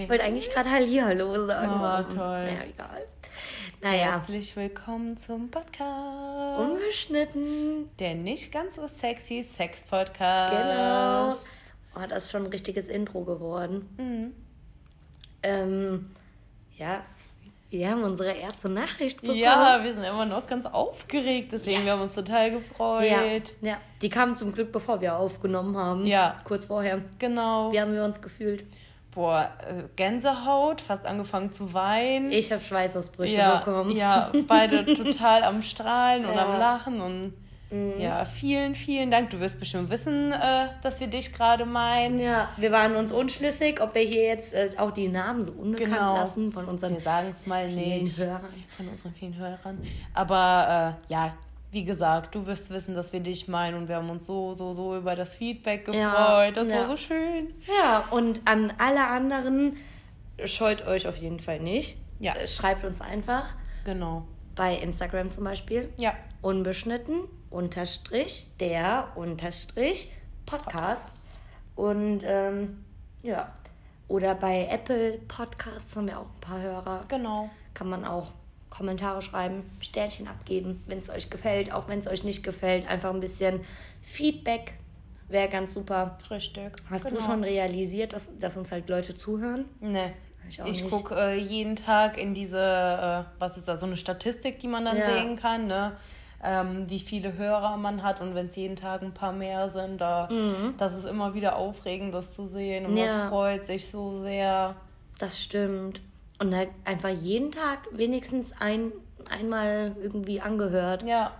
Ich wollte eigentlich gerade Hallihallo sagen. Oh, Warum? toll. Ja, egal. Naja, Herzlich willkommen zum Podcast. unbeschnitten. Der nicht ganz so sexy Sex-Podcast. Genau. Oh, das ist schon ein richtiges Intro geworden. Mhm. Ähm, ja, wir haben unsere erste Nachricht bekommen. Ja, wir sind immer noch ganz aufgeregt, deswegen Ja. wir haben uns total gefreut. ja, ja. Die kam zum Glück, bevor wir aufgenommen haben. Ja. Kurz vorher. Genau. Wie haben wir uns gefühlt? Boah, äh, Gänsehaut, fast angefangen zu weinen. Ich habe Schweißausbrüche ja, bekommen. ja, beide total am Strahlen und Ja. Mhm. am Lachen und ja, vielen, vielen Dank. Du wirst bestimmt wissen, äh, dass wir dich gerade meinen. Ja, wir waren uns unschlüssig, ob wir hier jetzt äh, auch die Namen so unbekannt Genau. lassen von unseren Wir sagen es mal vielen nicht. Hörern. Von unseren vielen Hörern. Aber äh, ja, wie gesagt, du wirst wissen, dass wir dich meinen und wir haben uns so, so, so über das Feedback gefreut. Ja, das ja. war so schön. Ja, und an alle anderen, scheut euch auf jeden Fall nicht. Ja. Äh, Schreibt uns einfach Genau. bei Instagram zum Beispiel. Ja. Unbeschnitten, unterstrich, der, unterstrich, Podcast. Und ähm, ja. Oder bei Apple Podcasts haben wir auch ein paar Hörer. Genau. Kann man auch Kommentare schreiben, Sternchen abgeben, wenn es euch gefällt, auch wenn es euch nicht gefällt. Einfach ein bisschen Feedback wäre ganz super. Richtig. Hast genau. du schon realisiert, dass, dass uns halt Leute zuhören? Nee. Ich auch Ich gucke äh, jeden Tag in diese, äh, was ist da, so eine Statistik, die man dann Ja. sehen kann, ne? Ähm, wie viele Hörer man hat und wenn es jeden Tag ein paar mehr sind, da, das ist immer wieder aufregend, das zu sehen und Mhm. Ja. man freut sich so sehr. Das stimmt. Und halt einfach jeden Tag wenigstens ein, einmal irgendwie angehört. Ja,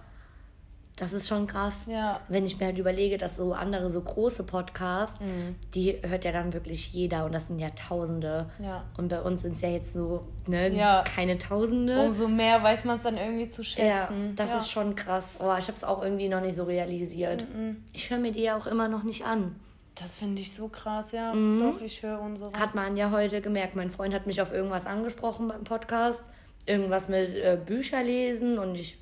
Das ist schon krass. ja, Wenn ich mir halt überlege, dass so andere, so große Podcasts, Mhm. die hört ja dann wirklich jeder und das sind ja Tausende. Ja. Und bei uns sind es ja jetzt so, ne, Ja. keine Tausende. umso mehr weiß man es dann irgendwie zu schätzen. Ja, das ist schon krass. Oh, ich habe es auch irgendwie noch nicht so realisiert. Mhm. Ich höre mir die ja auch immer noch nicht an. Das finde ich so krass, ja. Mhm. Doch, ich höre unsere. Hat man ja heute gemerkt. Mein Freund hat mich auf irgendwas angesprochen beim Podcast. Irgendwas mit äh, Bücher lesen und ich,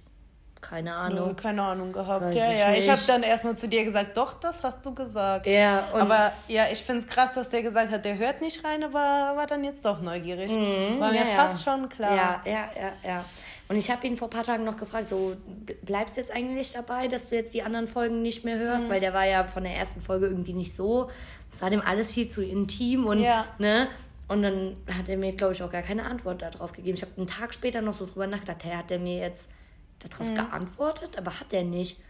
keine Ahnung. keine Ahnung gehabt. Weiß ja, ich ja. Ich nicht. habe dann erstmal zu dir gesagt, doch, das hast du gesagt. Ja, aber ja, ich finde es krass, dass der gesagt hat, der hört nicht rein, aber war dann jetzt doch neugierig. war mir Mhm, ja, fast schon klar. Ja, ja, ja, ja. Und ich habe ihn vor ein paar Tagen noch gefragt, so, bleibst du jetzt eigentlich dabei, dass du jetzt die anderen Folgen nicht mehr hörst? Mhm. Weil der war ja von der ersten Folge irgendwie nicht so. Es war dem alles viel zu intim und, Ja. ne? Und dann hat er mir, glaube ich, auch gar keine Antwort darauf gegeben. Ich habe einen Tag später noch so drüber nachgedacht, hey, hat er mir jetzt darauf Mhm. geantwortet? Aber hat er nicht.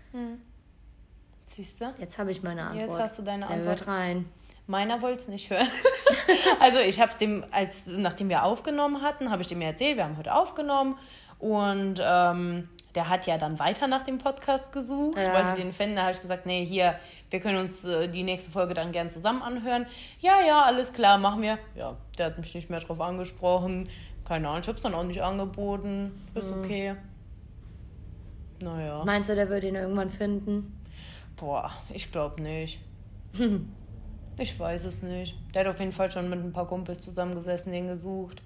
Siehst du? Jetzt habe ich meine Antwort. hast du deine der Antwort. wird rein. Meiner wollte es nicht hören. also ich habe es dem, als nachdem wir aufgenommen hatten, habe ich dem erzählt, wir haben heute aufgenommen und ähm, der hat ja dann weiter nach dem Podcast gesucht, Ja. wollte den finden. Da habe ich gesagt, nee, hier, wir können uns äh, die nächste Folge dann gern zusammen anhören. Ja, ja, alles klar, machen wir. Ja, der hat mich nicht mehr drauf angesprochen. Keine Ahnung, ich habe es dann auch nicht angeboten. Ist Mhm. Naja. Meinst du, der wird ihn irgendwann finden? Boah, ich glaube nicht. ich weiß es nicht. Der hat auf jeden Fall schon mit ein paar Kumpels zusammengesessen, den gesucht.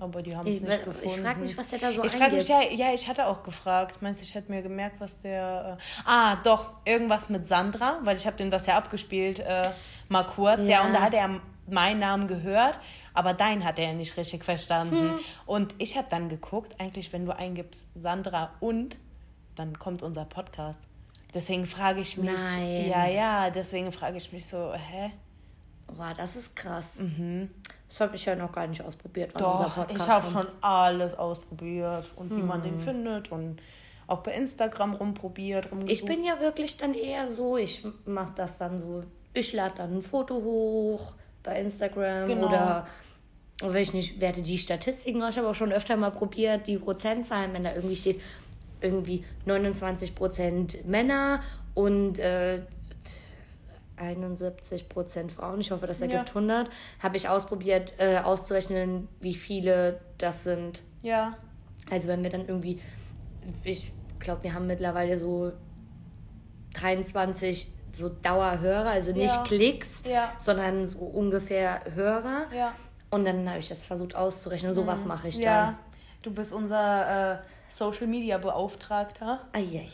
Aber die haben es Ich, nicht ich gefunden. frage mich, was der da so Ich frage eingibt. mich, ja, ja, ich hatte auch gefragt. Meinst du, ich hätte mir gemerkt, was der. Äh, ah, doch, irgendwas mit Sandra, weil ich habe dem das ja abgespielt, äh, mal kurz. Ja. Ja. und da hat er meinen Namen gehört, aber deinen hat er ja nicht richtig verstanden. Hm. Und ich habe dann geguckt, eigentlich, wenn du eingibst Sandra und, dann kommt unser Podcast. Deswegen frage ich mich. Nein. Ja, ja, deswegen frage ich mich so, hä? Boah, das ist krass. Das habe ich ja noch gar nicht ausprobiert, Mhm. Doch, unser Podcast ich habe schon alles ausprobiert und wie man den findet und auch bei Instagram rumprobiert, rumgesucht. Ich bin ja wirklich dann eher so, ich mache das dann so, ich lade dann ein Foto hoch bei Instagram Genau. oder wenn ich nicht, werte die Statistiken. Ich habe auch schon öfter mal probiert, die Prozentzahlen, wenn da irgendwie steht, irgendwie 29% Männer und äh, 71% Frauen. Ich hoffe, das ergibt Ja. 100. Habe ich ausprobiert, äh, auszurechnen, wie viele das sind. ja, Also wenn wir dann irgendwie, ich glaube, wir haben mittlerweile so 23 so Dauerhörer, also nicht Ja. Klicks, Ja. sondern so ungefähr Hörer. ja. Mhm. Und dann habe ich das versucht auszurechnen. So was mache ich dann. Ja, du bist unser äh, Social Media Beauftragter. Eieieiei.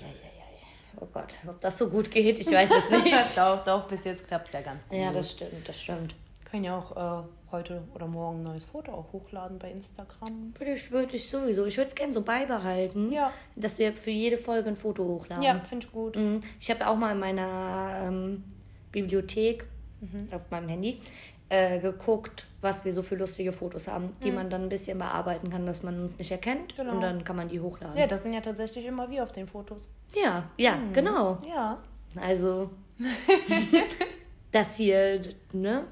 Oh Gott, ob das so gut geht, ich weiß es nicht. doch, doch, bis jetzt klappt es ja ganz gut. ja, das stimmt, das stimmt. Können ja auch äh, heute oder morgen ein neues Foto auch hochladen bei Instagram. Würde ich, würde ich sowieso. Ich würde es gerne so beibehalten, Ja. dass wir für jede Folge ein Foto hochladen. Ja, finde ich gut. Mhm. Ich habe auch mal in meiner ähm, Bibliothek Mhm. auf meinem Handy äh, geguckt, was wir so für lustige Fotos haben, die man dann ein bisschen bearbeiten kann, dass man uns nicht erkennt. Mhm. Genau. Und dann kann man die hochladen. Ja, das sind ja tatsächlich immer wir auf den Fotos. ja, ja genau. Ja. Also, das hier, ne?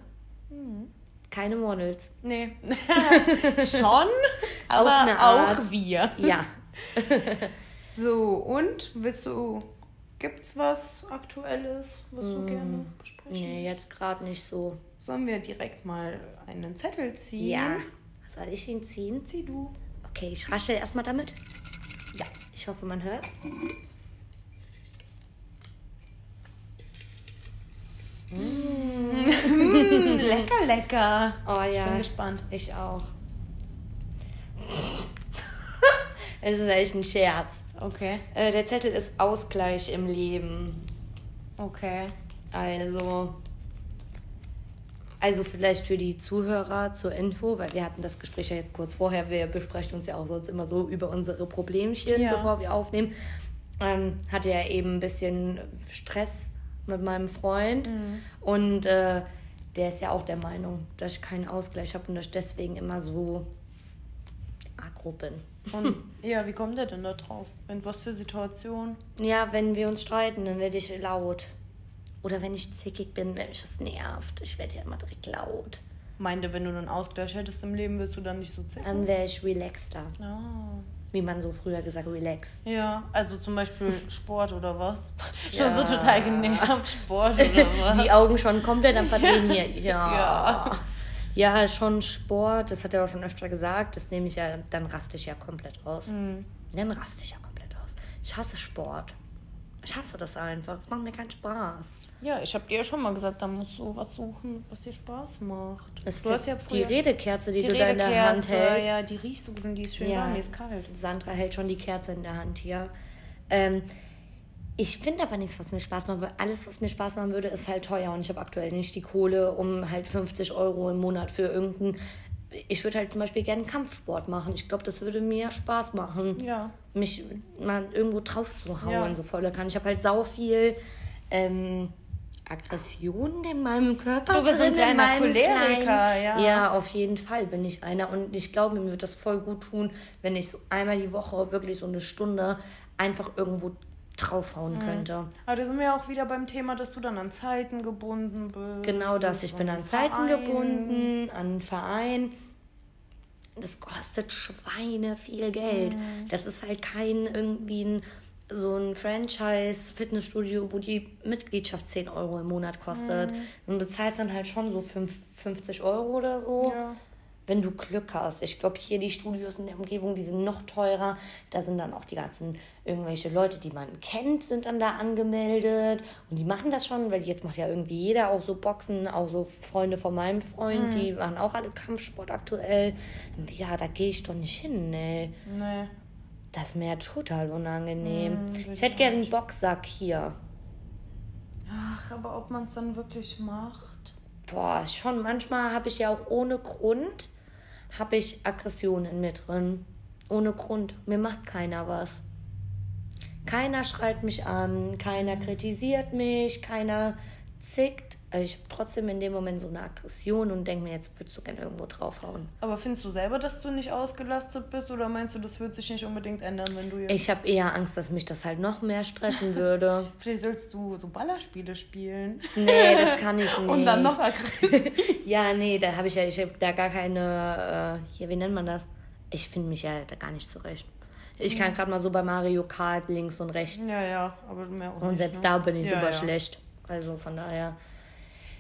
Mhm. Keine Models. Nee. Schon, aber auch wir. Ja. So, und willst du. Gibt's was Aktuelles, was du gerne besprechen? Nee, jetzt gerade nicht so. Sollen wir direkt mal einen Zettel ziehen? Ja. Soll ich ihn ziehen? Zieh du. Okay, ich rasche erstmal damit. Ja. Ich hoffe, man hört's. Mm, lecker, lecker. Oh Ich ja. bin gespannt. Ich auch. Es ist echt ein Scherz. Okay. Äh, der Zettel ist Ausgleich im Leben. Okay. Also, also vielleicht für die Zuhörer zur Info, weil wir hatten das Gespräch ja jetzt kurz vorher. Wir besprechen uns ja auch sonst immer so über unsere Problemchen, Ja. bevor wir aufnehmen. Ähm, hatte ja eben ein bisschen Stress mit meinem Freund und äh, der ist ja auch der Meinung, dass ich keinen Ausgleich habe und dass ich deswegen immer so aggro bin. Und ja, wie kommt der denn da drauf? In was für Situation? Ja, wenn wir uns streiten, dann werde ich laut. Oder wenn ich zickig bin, wenn mich was nervt. Ich werde ja immer direkt laut. Meinte, wenn du einen Ausgleich hättest im Leben, würdest du dann nicht so zicken? Dann wäre ich relaxter. Ah. Wie man so früher gesagt relax. Ja, also zum Beispiel Sport oder was? Ja. Schon so total genervt, Sport oder was? Die Augen schon komplett am Verdrehen hier. Ja. Ja. ja. schon Sport. Das hat er auch schon öfter gesagt. Das nehme ich ja, dann raste ich ja komplett aus. Mhm. Dann raste ich ja komplett aus. Ich hasse Sport. Ich hasse das einfach. Es macht mir keinen Spaß. Ja, ich habe dir ja schon mal gesagt, da musst du was suchen, was dir Spaß macht. Ist du hast ja die Redekerze, die, die du da in der Hand Redekerze, hältst. Ja, die riecht so gut und die ist schön warm, die ist kalt. Sandra hält schon die Kerze in der Hand hier. Ähm, ich finde aber nichts, was mir Spaß macht, weil alles, was mir Spaß machen würde, ist halt teuer und ich habe aktuell nicht die Kohle, um halt 50 Euro im Monat für irgendeinen. Ich würde halt zum Beispiel gerne Kampfsport machen. Ich glaube, das würde mir Spaß machen, Ja. mich mal irgendwo drauf zu hauen, Ja. so volle kann. Ich habe halt sau viel ähm, Aggressionen in meinem Körper. Du bist ein drin, in kleiner Choleriker, kleinen- ja. Ja, auf jeden Fall bin ich einer. Und ich glaube, mir wird das voll gut tun, wenn ich so einmal die Woche wirklich so eine Stunde einfach irgendwo draufhauen könnte. Aber da sind wir auch wieder beim Thema, dass du dann an Zeiten gebunden bist. Genau das. Ich bin an Zeiten Verein. gebunden, an einen Verein. Das kostet Schweine viel Geld. Das ist halt kein irgendwie ein, so ein Franchise-Fitnessstudio, wo die Mitgliedschaft 10 Euro im Monat kostet. Und du zahlst dann halt schon so fünf- 50 Euro oder so. Ja. Wenn du Glück hast. Ich glaube, hier die Studios in der Umgebung, die sind noch teurer. Da sind dann auch die ganzen irgendwelche Leute, die man kennt, sind dann da angemeldet. Und die machen das schon, weil jetzt macht ja irgendwie jeder auch so Boxen, auch so Freunde von meinem Freund, die machen auch alle Kampfsport aktuell. Und ja, da gehe ich doch nicht hin, ne. Nee. Das ist mir total unangenehm. Hm, will ich hätte gerne einen Boxsack hier. Ach, aber ob man es dann wirklich macht? Boah, schon manchmal habe ich ja auch ohne Grund, habe ich Aggressionen in mir drin. Ohne Grund. Mir macht keiner was. Keiner schreit mich an, keiner kritisiert mich, keiner zickt. Aber Ich habe trotzdem in dem Moment so eine Aggression und denke mir, jetzt würdest du gerne irgendwo draufhauen. Aber findest du selber, dass du nicht ausgelastet bist oder meinst du, das wird sich nicht unbedingt ändern, wenn du jetzt. Ich habe eher Angst, dass mich das halt noch mehr stressen würde. Vielleicht sollst du so Ballerspiele spielen. Nee, das kann ich nicht. Und dann noch aggressiv. Ja, nee, da habe ich ja, ich habe da gar keine, äh, hier, wie nennt man das? Ich finde mich ja da gar nicht zurecht. Ich kann gerade mal so bei Mario Kart links und rechts. ja, ja, aber mehr auch und nicht, selbst ne? da bin ich ja, super ja. schlecht. Also von daher,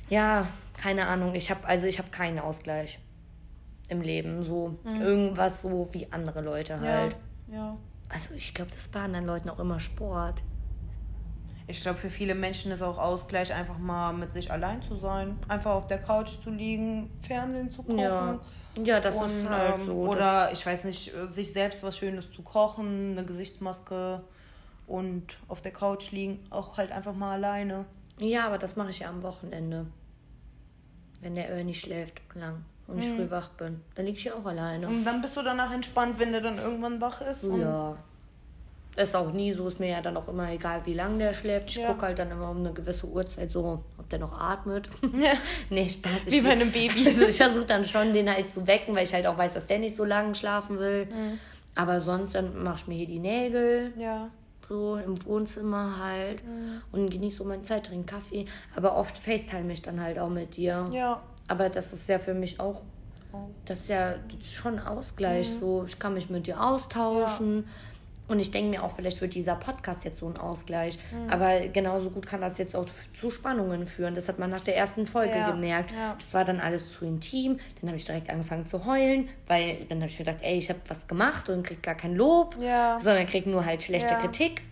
ja, keine Ahnung. Ich habe also ich habe keinen Ausgleich im Leben. So irgendwas so wie andere Leute Mhm. Ja, halt. ja. Also ich glaube, das bei anderen Leuten auch immer Sport. Ich glaube, für viele Menschen ist auch Ausgleich, einfach mal mit sich allein zu sein. Einfach auf der Couch zu liegen, Fernsehen zu gucken. Ja. Ja, das und, ist halt ähm, so. Oder ich weiß nicht, äh, sich selbst was Schönes zu kochen, eine Gesichtsmaske und auf der Couch liegen, auch halt einfach mal alleine. Ja, aber das mache ich ja am Wochenende. Wenn der Ernie schläft, lang. und ich früh wach bin. Dann liege ich hier auch alleine. Und dann bist du danach entspannt, wenn der dann irgendwann wach ist. Ja. Ist auch nie so, ist mir ja dann auch immer egal, wie lange der schläft. Ich Ja. gucke halt dann immer um eine gewisse Uhrzeit so, ob der noch atmet. Ja. nee, Spaß. Ich, Wie bei einem Baby. Also ich versuche dann schon, den halt zu wecken, weil ich halt auch weiß, dass der nicht so lange schlafen will. Mhm. Aber sonst dann mach ich mir hier die Nägel, Ja. So im Wohnzimmer halt. Mhm. Und genieße so meine Zeit, trinke Kaffee. Aber oft FaceTime ich dann halt auch mit dir. Ja. Aber das ist ja für mich auch, Oh. das ist ja schon Ausgleich. Mhm. So, ich kann mich mit dir austauschen. Und ich denke mir auch, vielleicht wird dieser Podcast jetzt so ein Ausgleich. Mhm. Aber genauso gut kann das jetzt auch zu Spannungen führen. Das hat man nach der ersten Folge Ja, gemerkt. ja. Das war dann alles zu intim. Dann habe ich direkt angefangen zu heulen, weil dann habe ich mir gedacht, ey, ich habe was gemacht und krieg gar kein Lob, Ja. sondern krieg nur halt schlechte. Kritik.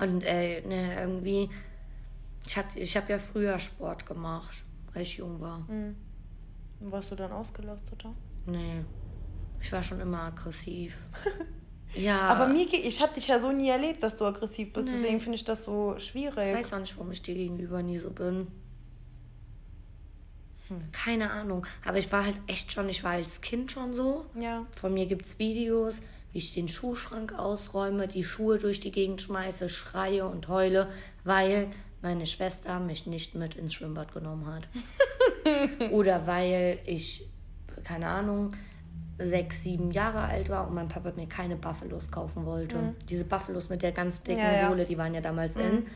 Und äh, ne, irgendwie, ich, ich habe ja früher Sport gemacht, als ich jung war. Und warst du dann ausgelastet? oder? Nee, ich war schon immer aggressiv. ja, Aber ge- ich habe dich ja so nie erlebt, dass du aggressiv bist. Deswegen finde ich das so ich schwierig. weiß auch nicht, warum ich dir gegenüber nie so bin. Hm. Keine Ahnung. Aber ich war halt echt schon, ich war als Kind schon so. Ja. Von mir gibt es Videos, wie ich den Schuhschrank ausräume, die Schuhe durch die Gegend schmeiße, schreie und heule, weil meine Schwester mich nicht mit ins Schwimmbad genommen hat. Oder weil ich, keine Ahnung, sechs, sieben Jahre alt war und mein Papa mir keine Buffalos kaufen wollte. Diese Buffalos mit der ganz dicken Mhm. Ja, ja. Sohle, die waren ja damals in.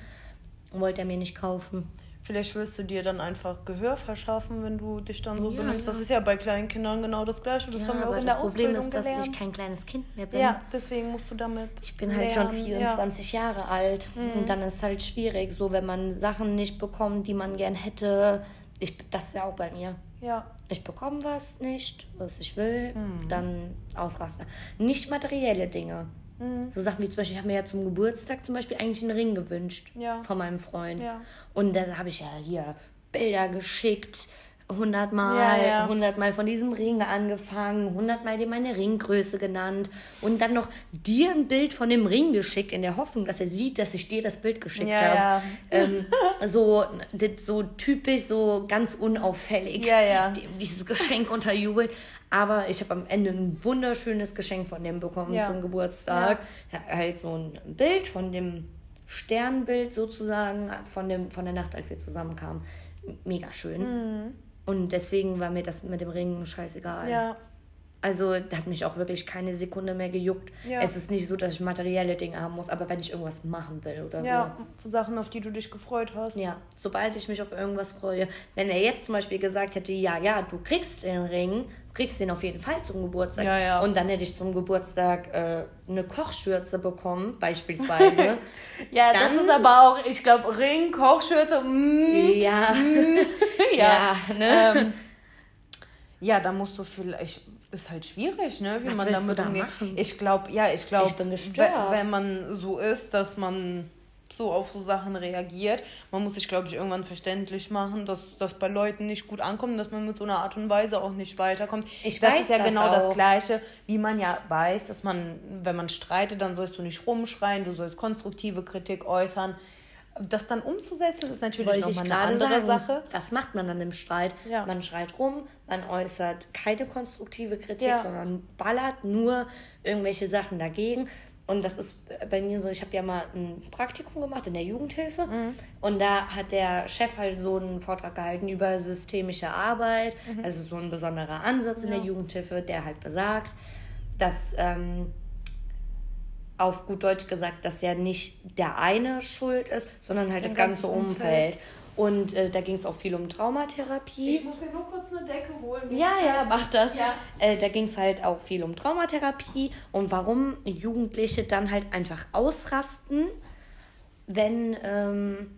Wollte er mir nicht kaufen. Vielleicht wirst du dir dann einfach Gehör verschaffen, wenn du dich dann so Ja, benimmst. Das ist ja bei kleinen Kindern genau das Gleiche. Das haben wir auch in das der Problem Ausbildung ist, dass gelernt. ich kein kleines Kind mehr bin. ja, deswegen musst du damit. Ich bin halt schon lernen. 24 Jahre alt und dann ist halt schwierig, so wenn man Sachen nicht bekommt, die man gern hätte. Ich, das ist ja auch bei mir. Ja. Ich bekomme was nicht, was ich will, dann Ausraster. Nicht materielle Dinge. So Sachen wie zum Beispiel, ich habe mir ja zum Geburtstag zum Beispiel eigentlich einen Ring gewünscht Ja. von meinem Freund. Ja. Und da habe ich ja hier Bilder geschickt, hundertmal, Ja, ja. hundertmal von diesem Ring angefangen, hundertmal dir meine Ringgröße genannt und dann noch dir ein Bild von dem Ring geschickt, in der Hoffnung, dass er sieht, dass ich dir das Bild geschickt Ja, habe. Ähm, so, so typisch, so ganz unauffällig, dieses Geschenk unterjubelt. Aber ich habe am Ende ein wunderschönes Geschenk von dem bekommen zum Geburtstag. Halt so ein Bild von dem Sternbild sozusagen von, dem, von der Nacht, als wir zusammenkamen. Mega schön. Und deswegen war mir das mit dem Ring scheißegal. Ja. Also, da hat mich auch wirklich keine Sekunde mehr gejuckt. Ja. Es ist nicht so, dass ich materielle Dinge haben muss, aber wenn ich irgendwas machen will oder so. Ja, Sachen, auf die du dich gefreut hast. Ja, sobald ich mich auf irgendwas freue. Wenn er jetzt zum Beispiel gesagt hätte, ja, ja, du kriegst den Ring, kriegst den auf jeden Fall zum Geburtstag. Ja, ja. Und dann hätte ich zum Geburtstag äh, eine Kochschürze bekommen, beispielsweise. Ja, Dann- das ist aber auch, ich glaube, Ring, Kochschürze, mm, ja, ja. ja, ne? Ähm, ja, da musst du vielleicht, ist halt schwierig, ne, wie Was man damit da umgeht. machen? Ich glaube, ja, ich glaube, wenn man so ist, dass man so auf so Sachen reagiert, man muss sich, glaube ich, irgendwann verständlich machen, dass das bei Leuten nicht gut ankommt, dass man mit so einer Art und Weise auch nicht weiterkommt. Ich das weiß ist ja das genau auch. das Gleiche, wie man ja weiß, dass man, wenn man streitet, dann sollst du nicht rumschreien, du sollst konstruktive Kritik äußern. Das dann umzusetzen, ist natürlich nochmal eine andere sagen. Sache. Was macht man dann im Streit? Ja. Man schreit rum, man äußert keine konstruktive Kritik, Ja. sondern ballert nur irgendwelche Sachen dagegen. Und das ist bei mir so, ich habe ja mal ein Praktikum gemacht in der Jugendhilfe Mhm. und da hat der Chef halt so einen Vortrag gehalten über systemische Arbeit. Mhm. Ist so ein besonderer Ansatz in der Jugendhilfe, der halt besagt, dass ähm, auf gut Deutsch gesagt, dass ja nicht der eine schuld ist, sondern halt das ganze ganzes Umfeld. Und äh, da ging es auch viel um Traumatherapie. muss mir nur kurz eine Decke holen. Ja, ja, mach das. Ja. Äh, da ging es halt auch viel um Traumatherapie und warum Jugendliche dann halt einfach ausrasten, wenn ähm,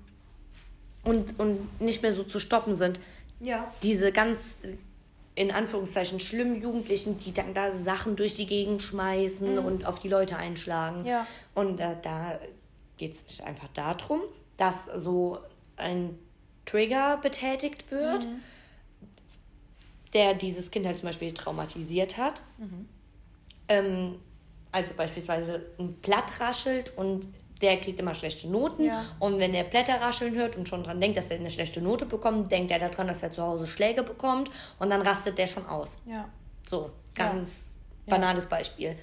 und, und nicht mehr so zu stoppen sind. Ja. Diese ganz in Anführungszeichen schlimmen Jugendlichen, die dann da Sachen durch die Gegend schmeißen und auf die Leute einschlagen. Mhm. Ja. Und äh, da geht es einfach darum, dass so ein Trigger betätigt wird, Mhm. der dieses Kind halt zum Beispiel traumatisiert hat. Mhm. Ähm, also beispielsweise ein Blatt raschelt und der kriegt immer schlechte Noten. Ja. Und wenn der Blätter rascheln hört und schon dran denkt, dass er eine schlechte Note bekommt, denkt er daran, dass er zu Hause Schläge bekommt. Und dann rastet der schon aus. Ja. So, Ja. ganz banales Beispiel.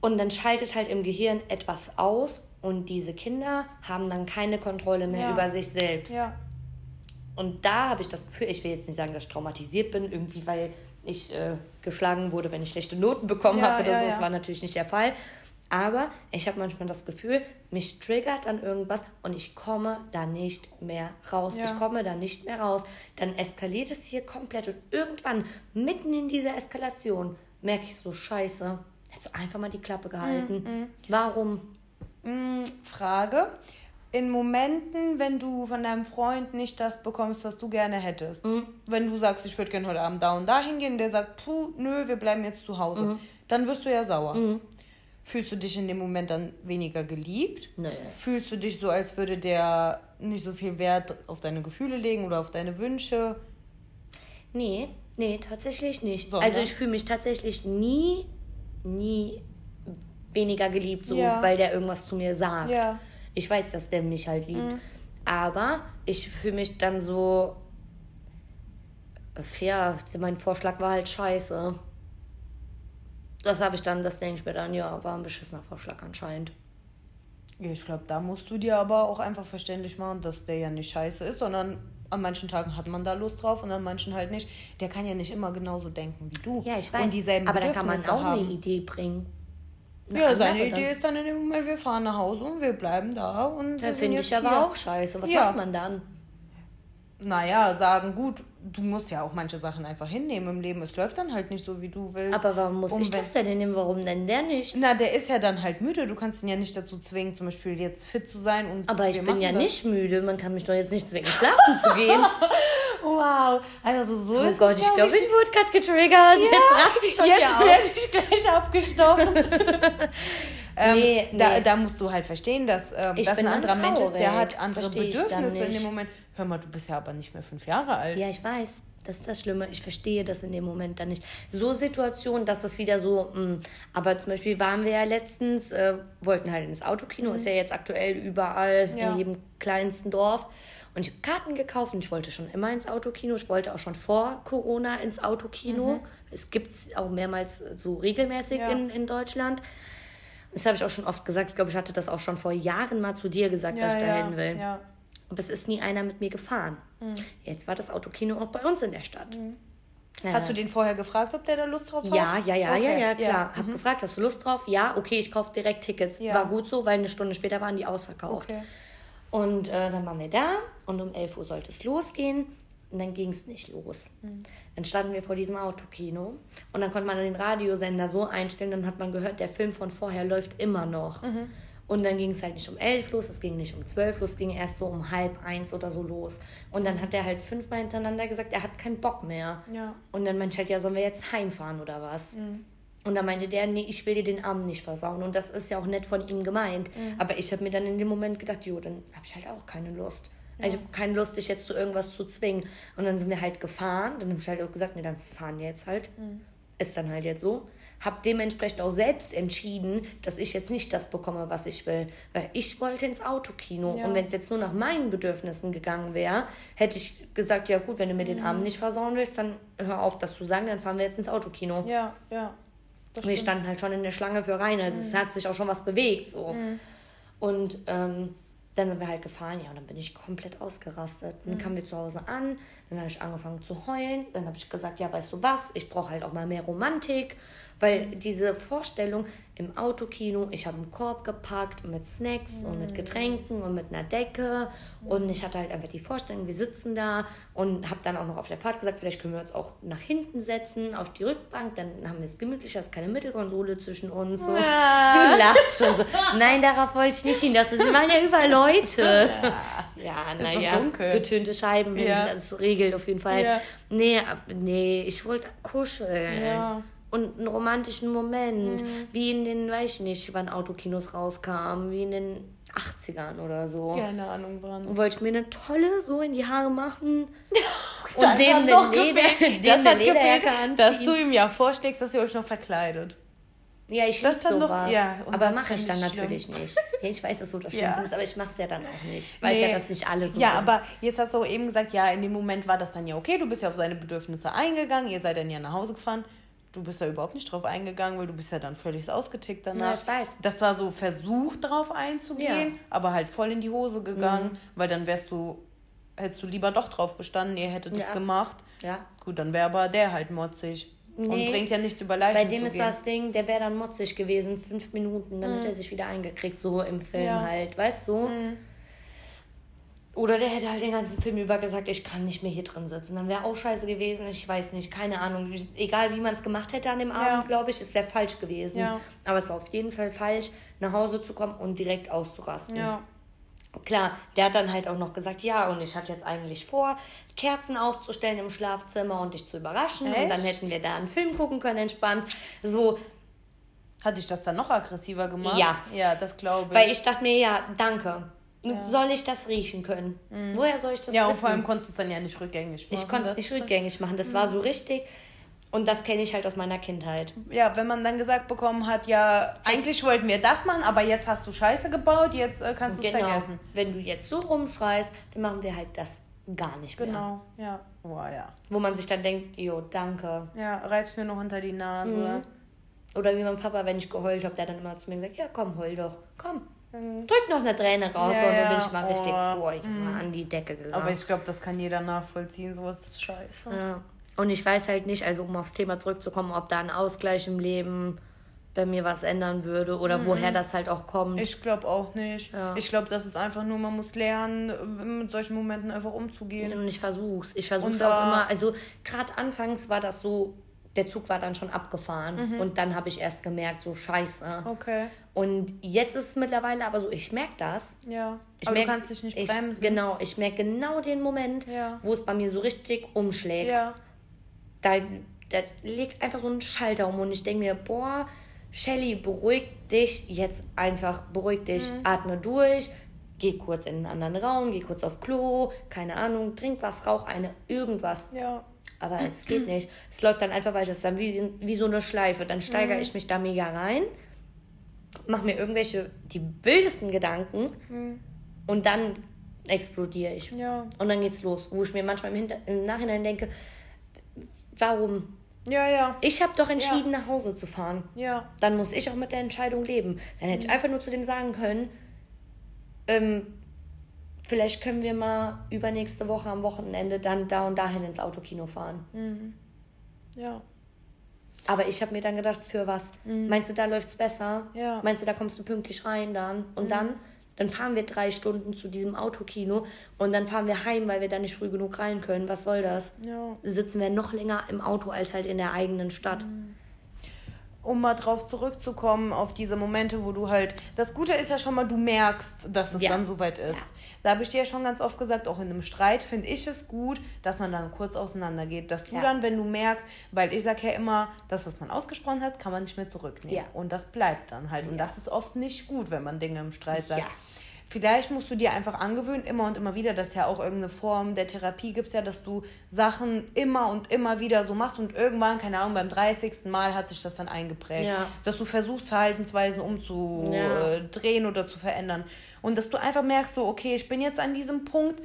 Und dann schaltet halt im Gehirn etwas aus und diese Kinder haben dann keine Kontrolle mehr Ja. über sich selbst. Ja. Und da habe ich das Gefühl, ich will jetzt nicht sagen, dass ich traumatisiert bin, irgendwie, weil ich äh, geschlagen wurde, wenn ich schlechte Noten bekommen Ja, habe oder ja, so. ja. Das war natürlich nicht der Fall. Aber ich habe manchmal das Gefühl, mich triggert dann irgendwas und ich komme da nicht mehr raus. Ja. Ich komme da nicht mehr raus. Dann eskaliert es hier komplett und irgendwann, mitten in dieser Eskalation, merke ich so, scheiße, hättest du einfach mal die Klappe gehalten. Mhm, Warum? Mm, Frage. In Momenten, wenn du von deinem Freund nicht das bekommst, was du gerne hättest, wenn du sagst, ich würde gerne heute Abend da und da hingehen, der sagt, puh, nö, wir bleiben jetzt zu Hause, dann wirst du ja sauer. Fühlst du dich in dem Moment dann weniger geliebt? Nee. Fühlst du dich so, als würde der nicht so viel Wert auf deine Gefühle legen oder auf deine Wünsche? Nee, nee, tatsächlich nicht. Sondern? Also ich fühle mich tatsächlich nie, nie weniger geliebt, so, Ja. weil der irgendwas zu mir sagt. Ja. Ich weiß, dass der mich halt liebt. Aber ich fühle mich dann so. Ja, mein Vorschlag war halt scheiße. Das habe ich dann, das denke ich mir dann, ja, war ein beschissener Vorschlag anscheinend. Ja, ich glaube, da musst du dir aber auch einfach verständlich machen, dass der ja nicht scheiße ist, sondern an manchen Tagen hat man da Lust drauf und an manchen halt nicht. Der kann ja nicht immer genauso denken wie du. Ja, ich weiß. Und dieselben aber da kann man auch haben. eine Idee bringen. Eine Ja, seine Idee dann. ist dann in dem Moment, wir fahren nach Hause und wir bleiben da und wir Ja, finde ich aber hier. auch scheiße. Was Ja. macht man dann? Naja, sagen, gut, du musst ja auch manche Sachen einfach hinnehmen im Leben. Es läuft dann halt nicht so, wie du willst. Aber warum muss Und ich das denn hinnehmen? Warum denn der nicht? Na, der ist ja dann halt müde. Du kannst ihn ja nicht dazu zwingen, zum Beispiel jetzt fit zu sein. Und Aber ich bin ja das. nicht müde. Man kann mich doch jetzt nicht zwingen, schlafen zu gehen. Wow, also so Oh ist Gott, es, ich glaube, ich wurde gerade getriggert. Jetzt raste ich schon Jetzt werde ich gleich abgestochen. ähm, Nee, Da, nee. da musst du halt verstehen, dass ähm, Ich das bin ein anderer Mensch ist, der traurig. hat andere Versteh ich Bedürfnisse in dem Moment. Hör mal, du bist ja aber nicht mehr fünf Jahre alt. Ja, ich weiß. Das ist das Schlimme. Ich verstehe das in dem Moment dann nicht. So Situationen, dass es wieder so, mh, aber zum Beispiel waren wir ja letztens, äh, wollten halt ins Autokino, ist ja jetzt aktuell überall Ja. in jedem kleinsten Dorf. Und ich habe Karten gekauft und ich wollte schon immer ins Autokino. Ich wollte auch schon vor Corona ins Autokino. Es gibt es auch mehrmals so regelmäßig Ja. in, in Deutschland. Das habe ich auch schon oft gesagt. Ich glaube, ich hatte das auch schon vor Jahren mal zu dir gesagt, dass ich da hin will. Ja. Aber es ist nie einer mit mir gefahren. Jetzt war das Autokino auch bei uns in der Stadt. Äh, Hast du den vorher gefragt, ob der da Lust drauf hat? ja, ja, ja, Okay, ja, ja, klar. Hab Mhm. gefragt, hast du Lust drauf? Ja, okay, ich kaufe direkt Tickets. Ja. War gut so, weil eine Stunde später waren die ausverkauft. Okay. Und äh, dann waren wir da und um 11 Uhr sollte es losgehen. Und dann ging es nicht los. Mhm. Dann standen wir vor diesem Autokino und dann konnte man den Radiosender so einstellen, dann hat man gehört, der Film von vorher läuft immer noch. Mhm. Und dann ging es halt nicht um 11 los, es ging nicht um 12 los, es ging erst so um halb eins oder so los. Und dann hat er halt fünfmal hintereinander gesagt, er hat keinen Bock mehr. Ja. Und dann meinte ich halt, ja, sollen wir jetzt heimfahren oder was? Und dann meinte der, nee, ich will dir den Abend nicht versauen. Und das ist ja auch nett von ihm gemeint. Aber ich habe mir dann in dem Moment gedacht, jo, dann habe ich halt auch keine Lust. Also Ich habe keine Lust, dich jetzt zu irgendwas zu zwingen. Und dann sind wir halt gefahren. Dann habe ich halt auch gesagt, nee, dann fahren wir jetzt halt. Ist dann halt jetzt so. Hab dementsprechend auch selbst entschieden, dass ich jetzt nicht das bekomme, was ich will. Weil ich wollte ins Autokino. Ja. Und wenn es jetzt nur nach meinen Bedürfnissen gegangen wäre, hätte ich gesagt, ja gut, wenn du mir den Abend nicht versauen willst, dann hör auf, das zu sagen, dann fahren wir jetzt ins Autokino. Ja, ja. Wir standen halt schon in der Schlange für rein, also es hat sich auch schon was bewegt. So. Und ähm, dann sind wir halt gefahren, ja, und dann bin ich komplett ausgerastet. Dann kamen wir zu Hause an, dann habe ich angefangen zu heulen. Dann habe ich gesagt, ja, weißt du was, ich brauche halt auch mal mehr Romantik, weil diese Vorstellung im Autokino, ich habe einen Korb gepackt mit Snacks und mit Getränken und mit einer Decke und ich hatte halt einfach die Vorstellung, wir sitzen da und habe dann auch noch auf der Fahrt gesagt, vielleicht können wir uns auch nach hinten setzen, auf die Rückbank, dann haben wir es gemütlich, da ist keine Mittelkonsole zwischen uns. So. Ja. Du lachst schon so. Nein, darauf wollte ich nicht hin. Das sind waren ja über Leute. Ja, naja. dunkel. Getönte Scheiben, Ja. das regelt auf jeden Fall. Ja. Nee, nee, ich wollte kuscheln. Ja. Mhm. Und einen romantischen Moment. Wie in den, weiß ich nicht, wann Autokinos rauskamen. Wie in den 80ern oder so. Keine Ahnung, wann. Und wollte ich mir eine tolle so in die Haare machen. Und dem noch Leder, dem Das hat Lederjacke anziehen. dass du ihm ja vorschlägst, dass ihr euch noch verkleidet. Ja, ich liebe dann doch- sowas. ja, aber mache ich dann schlimm. natürlich nicht. Ja, ich weiß, dass du das schlimm Ja. findest, aber ich mache es ja dann auch nicht. Ich weiß Nee. ja, dass nicht alle so Ja, sind. aber jetzt hast du eben gesagt, ja, in dem Moment war das dann ja okay, du bist ja auf seine Bedürfnisse eingegangen, ihr seid dann ja nach Hause gefahren. Du bist da überhaupt nicht drauf eingegangen, weil du bist ja dann völlig ausgetickt danach. Ja, ich weiß. Das war so Versuch drauf einzugehen, Ja. aber halt voll in die Hose gegangen, Mhm. weil dann wärst du, hättest du lieber doch drauf bestanden, ihr hättet das Ja. gemacht. Ja. Gut, dann wäre aber der halt motzig. Und Nee. bringt ja nichts über Leichen Bei dem ist gehen. das Ding, der wäre dann motzig gewesen, fünf Minuten, dann hätte er sich wieder eingekriegt, so im Film Ja. halt, weißt du? Oder der hätte halt den ganzen Film über gesagt, ich kann nicht mehr hier drin sitzen. Dann wäre auch scheiße gewesen, ich weiß nicht, keine Ahnung. Egal wie man es gemacht hätte an dem Abend, glaube ich, es wäre falsch gewesen. Ja. Aber es war auf jeden Fall falsch, nach Hause zu kommen und direkt auszurasten. Ja. Klar, der hat dann halt auch noch gesagt, ja, und ich hatte jetzt eigentlich vor, Kerzen aufzustellen im Schlafzimmer und dich zu überraschen. Und dann Echt? hätten wir da einen Film gucken können, entspannt. So, Hat dich das dann noch aggressiver gemacht? Ja. Ja, das glaube ich. weil ich dachte mir, ja, danke. Soll ich das riechen können? Woher soll ich das ja, und wissen? vor allem konntest du es dann ja nicht rückgängig machen. ich konnte es nicht rückgängig machen. Das war so richtig. Und das kenne ich halt aus meiner Kindheit. Ja, wenn man dann gesagt bekommen hat, ja, eigentlich wollten wir das machen, aber jetzt hast du Scheiße gebaut, jetzt äh, kannst du es Genau. vergessen. Wenn du jetzt so rumschreist, dann machen wir halt das gar nicht mehr. Genau, ja. Boah, ja. Wo man sich dann denkt, jo, danke. Ja, reibst mir noch unter die Nase. Mhm. Oder wie mein Papa, wenn ich geheult habe, der hat dann immer zu mir gesagt, ja komm, heul doch, komm. Drück noch eine Träne raus Ja, und dann bin ich mal richtig Oh, froh. Ich mal an die Decke gegangen. Aber ich glaube, das kann jeder nachvollziehen, sowas ist scheiße. ja. Und ich weiß halt nicht, also um aufs Thema zurückzukommen, ob da ein Ausgleich im Leben bei mir was ändern würde oder woher das halt auch kommt. Mhm. Ich glaube auch nicht. Ja. Ich glaube, das ist einfach nur, man muss lernen, mit solchen Momenten einfach umzugehen. Und ich versuch's. Ich versuch's Und auch immer. Also gerade anfangs war das so, der Zug war dann schon abgefahren. Mhm. Und dann habe ich erst gemerkt, so scheiße. Okay. Und jetzt ist es mittlerweile aber so, ich merke das. Ja. Ich aber merk- du kannst dich nicht ich, bremsen. Genau, ich merke genau den Moment, Ja. wo es bei mir so richtig umschlägt. Ja. Da, da legt einfach so ein Schalter um und ich denke mir, boah, Shelly, beruhig dich jetzt einfach, beruhig dich, Mhm. atme durch, geh kurz in einen anderen Raum, geh kurz auf Klo, keine Ahnung, trink was, rauch eine, irgendwas. Ja. Aber es geht nicht. Es läuft dann einfach weiter. Es ist dann wie, wie so eine Schleife. Dann steigere Mhm. ich mich da mega rein, mache mir irgendwelche, die wildesten Gedanken und dann explodiere ich. Mhm. Ja. Und dann geht's los. Wo ich mir manchmal im, Hinter im Nachhinein denke, warum? Ja, ja. Ich habe doch entschieden, nach Hause zu fahren. Ja. Dann muss ich auch mit der Entscheidung leben. Dann hätte Mhm. ich einfach nur zu dem sagen können, ähm, vielleicht können wir mal übernächste Woche am Wochenende dann da und dahin ins Autokino fahren. Ja. Aber ich habe mir dann gedacht, für was? Meinst du, da läuft's besser? Mhm. Ja. Mhm. Meinst du, da kommst du pünktlich rein dann? Und dann? Dann fahren wir drei Stunden zu diesem Autokino und dann fahren wir heim, weil wir da nicht früh genug rein können. Was soll das? Ja. Sitzen wir noch länger im Auto als halt in der eigenen Stadt. Mhm. Um mal drauf zurückzukommen, auf diese Momente, wo du halt. Das Gute ist ja schon mal, du merkst, dass es Ja. dann soweit ist. Ja. Da habe ich dir ja schon ganz oft gesagt, auch in einem Streit finde ich es gut, dass man dann kurz auseinander geht. Dass du Ja. dann, wenn du merkst, weil ich sage ja immer, das, was man ausgesprochen hat, kann man nicht mehr zurücknehmen. Und das bleibt dann halt. Und das ist oft nicht gut, wenn man Dinge im Streit sagt. Ja. Vielleicht musst du dir einfach angewöhnen, immer und immer wieder, das ist ja auch irgendeine Form der Therapie gibt es ja, dass du Sachen immer und immer wieder so machst und irgendwann, keine Ahnung, beim 30. Mal hat sich das dann eingeprägt. Ja. Dass du versuchst, Verhaltensweisen Ja. umzudrehen oder zu verändern. Und dass du einfach merkst, so, okay, ich bin jetzt an diesem Punkt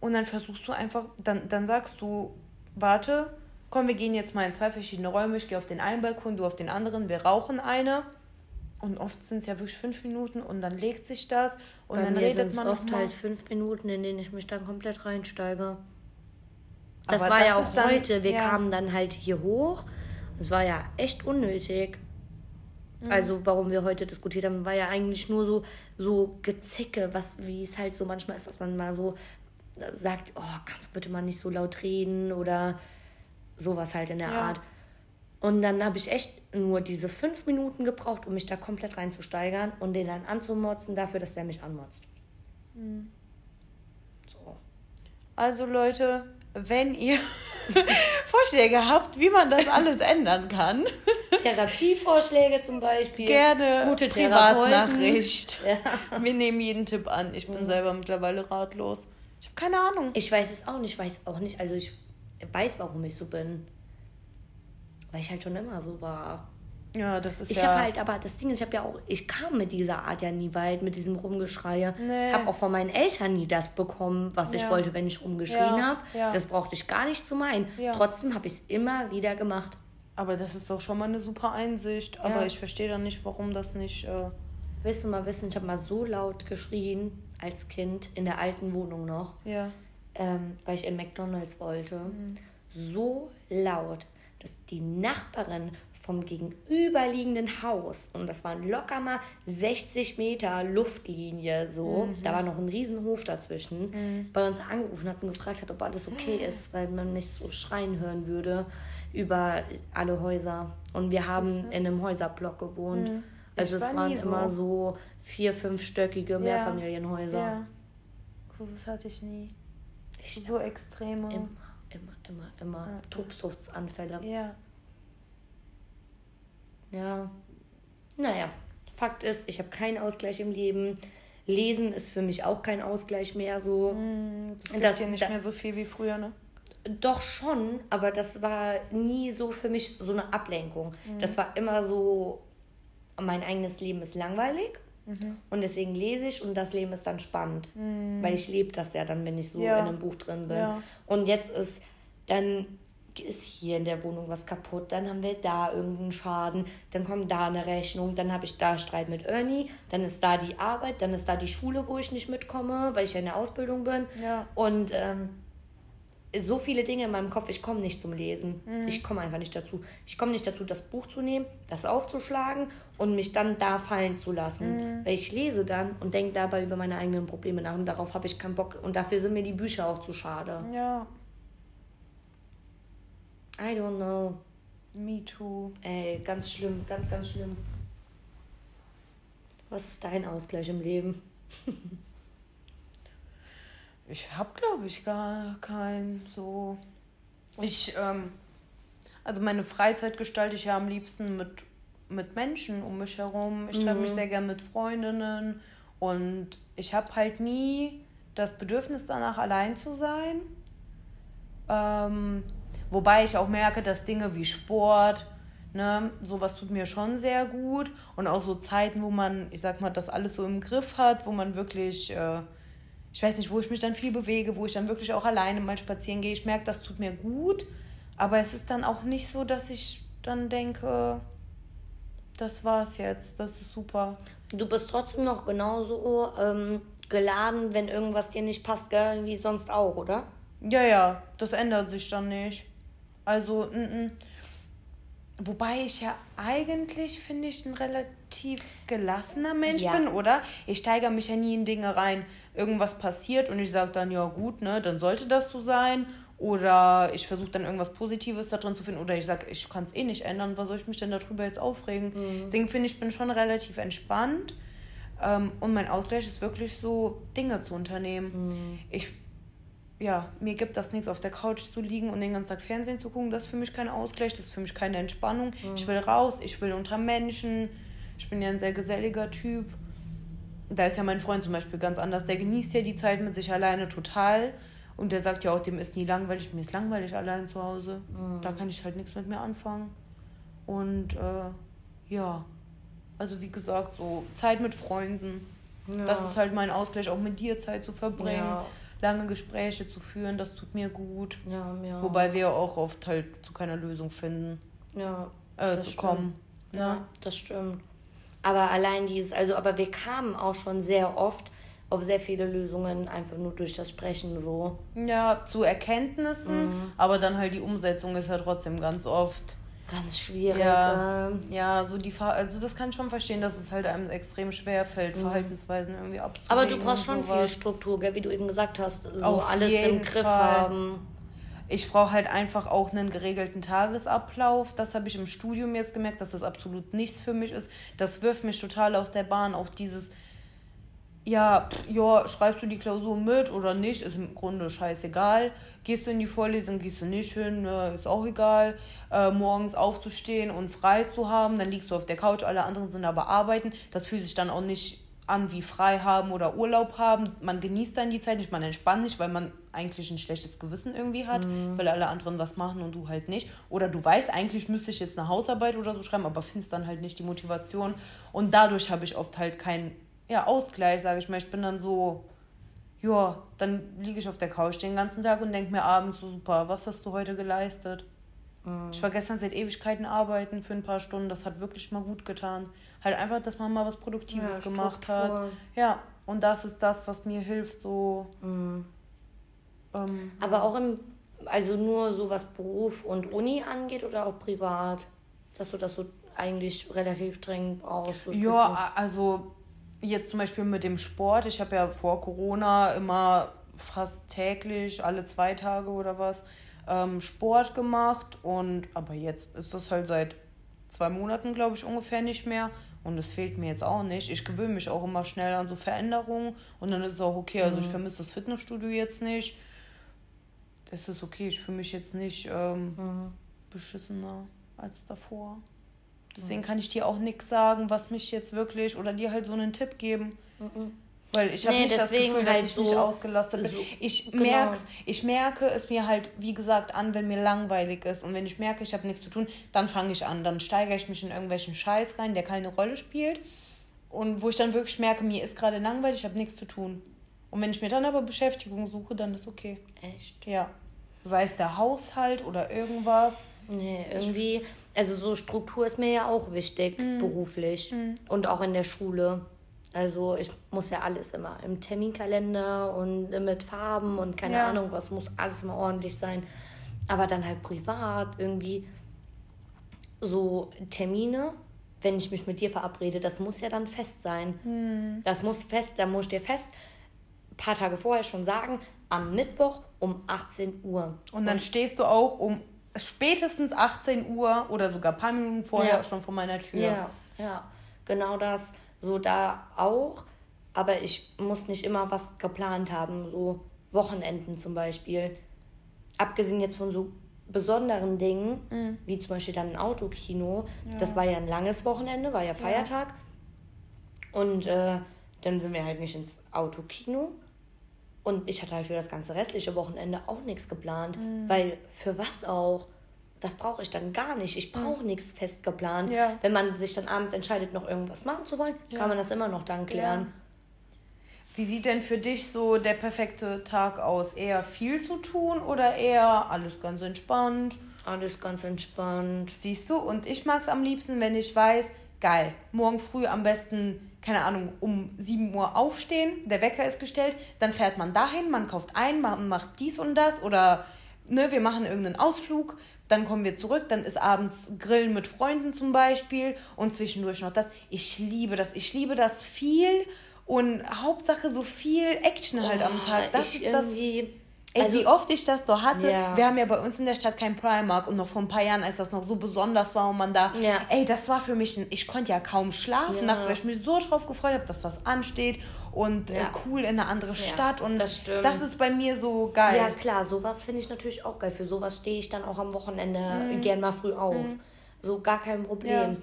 und dann versuchst du einfach, dann, dann sagst du, warte, komm, wir gehen jetzt mal in zwei verschiedene Räume, ich gehe auf den einen Balkon, du auf den anderen, wir rauchen eine. Und oft sind es ja wirklich fünf Minuten und dann legt sich das und Bei dann mir redet man oft halt fünf Minuten, in denen ich mich dann komplett reinsteige. Das Aber war das ja auch dann- heute. Wir ja. kamen dann halt hier hoch. Es war ja echt unnötig. Mhm. Also, warum wir heute diskutiert haben, war ja eigentlich nur so, so Gezicke, was, wie es halt so manchmal ist, dass man mal so sagt, oh, kannst du bitte mal nicht so laut reden oder sowas halt in der Ja. Art. Und dann habe ich echt nur diese fünf Minuten gebraucht, um mich da komplett reinzusteigern und den dann anzumotzen dafür, dass der mich anmotzt. Mhm. So. Also Leute, wenn ihr Vorschläge habt, wie man das alles ändern kann, Therapievorschläge zum Beispiel. gerne Gute. Privatnachricht. Ja. Wir nehmen jeden Tipp an. Ich Mhm. bin selber mittlerweile ratlos. Ich habe keine Ahnung. Ich weiß es auch nicht. Ich weiß auch nicht. Also ich weiß, warum ich so bin. Weil ich halt schon immer so war. Ja, das ist Ich ja. habe halt, aber das Ding ist, ich habe ja auch, ich kam mit dieser Art ja nie weit, mit diesem Rumgeschreie. Nee. Habe auch von meinen Eltern nie das bekommen, was ich Ja. wollte, wenn ich rumgeschrien Ja, habe. ja. Das brauchte ich gar nicht zu meinen. Ja. Trotzdem habe ich es immer wieder gemacht. aber das ist doch schon mal eine super Einsicht. Aber ich verstehe dann nicht, warum das nicht. Äh, Willst du mal wissen, ich habe mal so laut geschrien als Kind in der alten Wohnung noch, ja. ähm, weil ich in McDonalds wollte. Mhm. So laut, dass die Nachbarin vom gegenüberliegenden Haus, und das waren locker mal 60 Meter Luftlinie so, Mhm. da war noch ein Riesenhof dazwischen, bei uns angerufen hat und gefragt hat, ob alles okay ist, weil man mich so schreien hören würde über alle Häuser. Und wir haben in einem Häuserblock gewohnt. Also Mhm. Ich es war waren so. immer so vier, fünfstöckige Mehrfamilienhäuser. Ja. So was hatte ich nie. So extreme. Immer, immer, immer, immer. Ja. Tobsuchtsanfälle. Ja. Ja. Naja, Fakt ist, ich habe keinen Ausgleich im Leben. Lesen ist für mich auch kein Ausgleich mehr so. Das gibt Das- ja nicht da- mehr so viel wie früher, ne? Doch schon, aber das war nie so für mich so eine Ablenkung. Das war immer so, mein eigenes Leben ist langweilig und deswegen lese ich und das Leben ist dann spannend. Weil ich lebe das ja dann, wenn ich so Ja. in einem Buch drin bin. Ja. Und jetzt ist, dann ist hier in der Wohnung was kaputt, dann haben wir da irgendeinen Schaden, dann kommt da eine Rechnung, dann habe ich da Streit mit Ernie, dann ist da die Arbeit, dann ist da die Schule, wo ich nicht mitkomme, weil ich ja in der Ausbildung bin. Ja. Und ähm, so viele Dinge in meinem Kopf, ich komme nicht zum Lesen. Ich komme einfach nicht dazu. Ich komme nicht dazu, das Buch zu nehmen, das aufzuschlagen und mich dann da fallen zu lassen. Weil ich lese dann und denke dabei über meine eigenen Probleme nach und darauf habe ich keinen Bock. Und dafür sind mir die Bücher auch zu schade. Ja. I don't know. Me too. Ey, ganz schlimm, ganz, ganz schlimm. Was ist dein Ausgleich im Leben? Ich habe, glaube ich, gar keinen so. Ich, ähm, also meine Freizeit gestalte ich ja am liebsten mit, mit Menschen um mich herum. Ich treffe mich sehr gern mit Freundinnen und ich habe halt nie das Bedürfnis danach, allein zu sein. Ähm, wobei ich auch merke, dass Dinge wie Sport, ne, sowas tut mir schon sehr gut. Und auch so Zeiten, wo man, ich sag mal, das alles so im Griff hat, wo man wirklich, äh, ich weiß nicht, wo ich mich dann viel bewege, wo ich dann wirklich auch alleine mal spazieren gehe. Ich merke, das tut mir gut. Aber es ist dann auch nicht so, dass ich dann denke, das war's jetzt, das ist super. Du bist trotzdem noch genauso ähm, geladen, wenn irgendwas dir nicht passt, gell, wie sonst auch, oder? Ja, ja, das ändert sich dann nicht. Also, n -n. wobei ich ja eigentlich, finde ich, ein relativ gelassener Mensch Ja. bin, oder? Ich steigere mich ja nie in Dinge rein. Irgendwas passiert und ich sage dann, ja gut, ne, dann sollte das so sein. Oder ich versuche dann irgendwas Positives da drin zu finden. Oder ich sage, ich kann es eh nicht ändern, was soll ich mich denn darüber jetzt aufregen? Deswegen finde ich, ich bin schon relativ entspannt. Ähm, und mein Ausgleich ist wirklich so, Dinge zu unternehmen. Ich ja, mir gibt das nichts, auf der Couch zu liegen und den ganzen Tag Fernsehen zu gucken. Das ist für mich kein Ausgleich, das ist für mich keine Entspannung. Ich will raus, ich will unter Menschen. Ich bin ja ein sehr geselliger Typ. Da ist ja mein Freund zum Beispiel ganz anders. Der genießt ja die Zeit mit sich alleine total. Und der sagt ja auch, dem ist nie langweilig. Mir ist langweilig allein zu Hause. Da kann ich halt nichts mit mir anfangen. Und äh, ja, also wie gesagt, so Zeit mit Freunden. Das ist halt mein Ausgleich, auch mit dir Zeit zu verbringen Ja. lange Gespräche zu führen, das tut mir gut. Ja, ja. Wobei wir auch oft halt zu keiner Lösung finden, ja, äh, das zu stimmt. kommen. Ne? Ja, das stimmt. Aber allein dieses, also, aber wir kamen auch schon sehr oft auf sehr viele Lösungen, einfach nur durch das Sprechen so. Ja, zu Erkenntnissen, Mhm. aber dann halt die Umsetzung ist ja trotzdem ganz oft. Ganz schwierig. Ja, ähm. ja, so die also das kann ich schon verstehen, dass es halt einem extrem schwer fällt, Verhaltensweisen irgendwie abzulegen. Mhm. Aber du brauchst schon viel. Struktur, gell, wie du eben gesagt hast. So Auf alles im Griff Fall. haben. Ich brauche halt einfach auch einen geregelten Tagesablauf. Das habe ich im Studium jetzt gemerkt, dass das absolut nichts für mich ist. Das wirft mich total aus der Bahn. Auch dieses, ja, pff, ja, schreibst du die Klausur mit oder nicht, ist im Grunde scheißegal. Gehst du in die Vorlesung, gehst du nicht hin, ne, ist auch egal. Äh, morgens aufzustehen und frei zu haben, dann liegst du auf der Couch, alle anderen sind aber arbeiten. Das fühlt sich dann auch nicht an wie frei haben oder Urlaub haben. Man genießt dann die Zeit nicht, man entspannt nicht, weil man eigentlich ein schlechtes Gewissen irgendwie hat, mhm. weil alle anderen was machen und du halt nicht. Oder du weißt, eigentlich müsste ich jetzt eine Hausarbeit oder so schreiben, aber findest dann halt nicht die Motivation. Und dadurch habe ich oft halt keinen ja, Ausgleich, sage ich mal. Ich bin dann so, ja, dann liege ich auf der Couch den ganzen Tag und denke mir abends so, super, was hast du heute geleistet? Mhm. Ich war gestern seit Ewigkeiten arbeiten für ein paar Stunden, das hat wirklich mal gut getan. Halt einfach, dass man mal was Produktives ja, gemacht hat. Ja, und das ist das, was mir hilft, so. Mhm. Ähm, Aber auch im, also nur so was Beruf und Uni angeht oder auch privat? Dass du das so eigentlich relativ dringend brauchst? So ja, also jetzt zum Beispiel mit dem Sport. Ich habe ja vor Corona immer fast täglich, alle zwei Tage oder was, ähm, Sport gemacht. Und aber jetzt ist das halt seit zwei Monaten, glaube ich, ungefähr nicht mehr. Und es fehlt mir jetzt auch nicht. Ich gewöhne mich auch immer schnell an so Veränderungen. Und dann ist es auch okay. Also mhm. ich vermisse das Fitnessstudio jetzt nicht. Das ist okay. Ich fühle mich jetzt nicht ähm, mhm. beschissener als davor. Deswegen mhm. kann ich dir auch nichts sagen, was mich jetzt wirklich oder dir halt so einen Tipp geben. Mhm. Weil ich habe nee, nicht das Gefühl, dass halt ich so, nicht ausgelastet bin. So, ich, genau. merk's, ich merke es mir halt, wie gesagt, an, wenn mir langweilig ist. Und wenn ich merke, ich habe nichts zu tun, dann fange ich an. Dann steigere ich mich in irgendwelchen Scheiß rein, der keine Rolle spielt. Und wo ich dann wirklich merke, mir ist gerade langweilig, ich habe nichts zu tun. Und wenn ich mir dann aber Beschäftigung suche, dann ist okay. Echt? Ja. Sei es der Haushalt oder irgendwas. Nee, irgendwie, also so Struktur ist mir ja auch wichtig, mhm. beruflich mhm. und auch in der Schule. Also ich muss ja alles immer im Terminkalender und mit Farben und keine ja. Ahnung was, muss alles immer ordentlich sein. Aber dann halt privat irgendwie so Termine, wenn ich mich mit dir verabrede, das muss ja dann fest sein. Mhm. Das muss fest, da muss ich dir fest ein paar Tage vorher schon sagen, am Mittwoch um 18 Uhr. Und dann und stehst du auch um spätestens 18 Uhr oder sogar ein paar Minuten vorher ja. schon vor meiner Tür. Ja, ja, genau das so da auch, aber ich muss nicht immer was geplant haben, so Wochenenden zum Beispiel. Abgesehen jetzt von so besonderen Dingen, mhm. wie zum Beispiel dann ein Autokino, ja. das war ja ein langes Wochenende, war ja Feiertag. Ja. Und äh, dann sind wir halt nicht ins Autokino. Und ich hatte halt für das ganze restliche Wochenende auch nichts geplant. Mhm. Weil für was auch? Das brauche ich dann gar nicht. Ich brauche nichts fest geplant. Ja. Wenn man sich dann abends entscheidet, noch irgendwas machen zu wollen, ja. kann man das immer noch dann klären. Ja. Wie sieht denn für dich so der perfekte Tag aus? Eher viel zu tun oder eher alles ganz entspannt? Alles ganz entspannt. Siehst du, und ich mag es am liebsten, wenn ich weiß, geil, morgen früh am besten, keine Ahnung, um 7 Uhr aufstehen, der Wecker ist gestellt, dann fährt man dahin, man kauft ein, man macht dies und das oder ne, wir machen irgendeinen Ausflug, dann kommen wir zurück, dann ist abends Grillen mit Freunden zum Beispiel und zwischendurch noch das. Ich liebe das, ich liebe das viel und Hauptsache so viel Action halt oh, am Tag. Das ist das. Ey, also, wie oft ich das so hatte. Ja. Wir haben ja bei uns in der Stadt kein Primark und noch vor ein paar Jahren, als das noch so besonders war und man da, ja. ey, das war für mich, ein, ich konnte ja kaum schlafen ja. nachts, weil ich mich so drauf gefreut habe, dass was ansteht und äh, cool in eine andere Stadt und das, das, ist bei mir so geil. Ja klar, sowas finde ich natürlich auch geil. Für sowas stehe ich dann auch am Wochenende mhm. gern mal früh auf. Mhm. So gar kein Problem.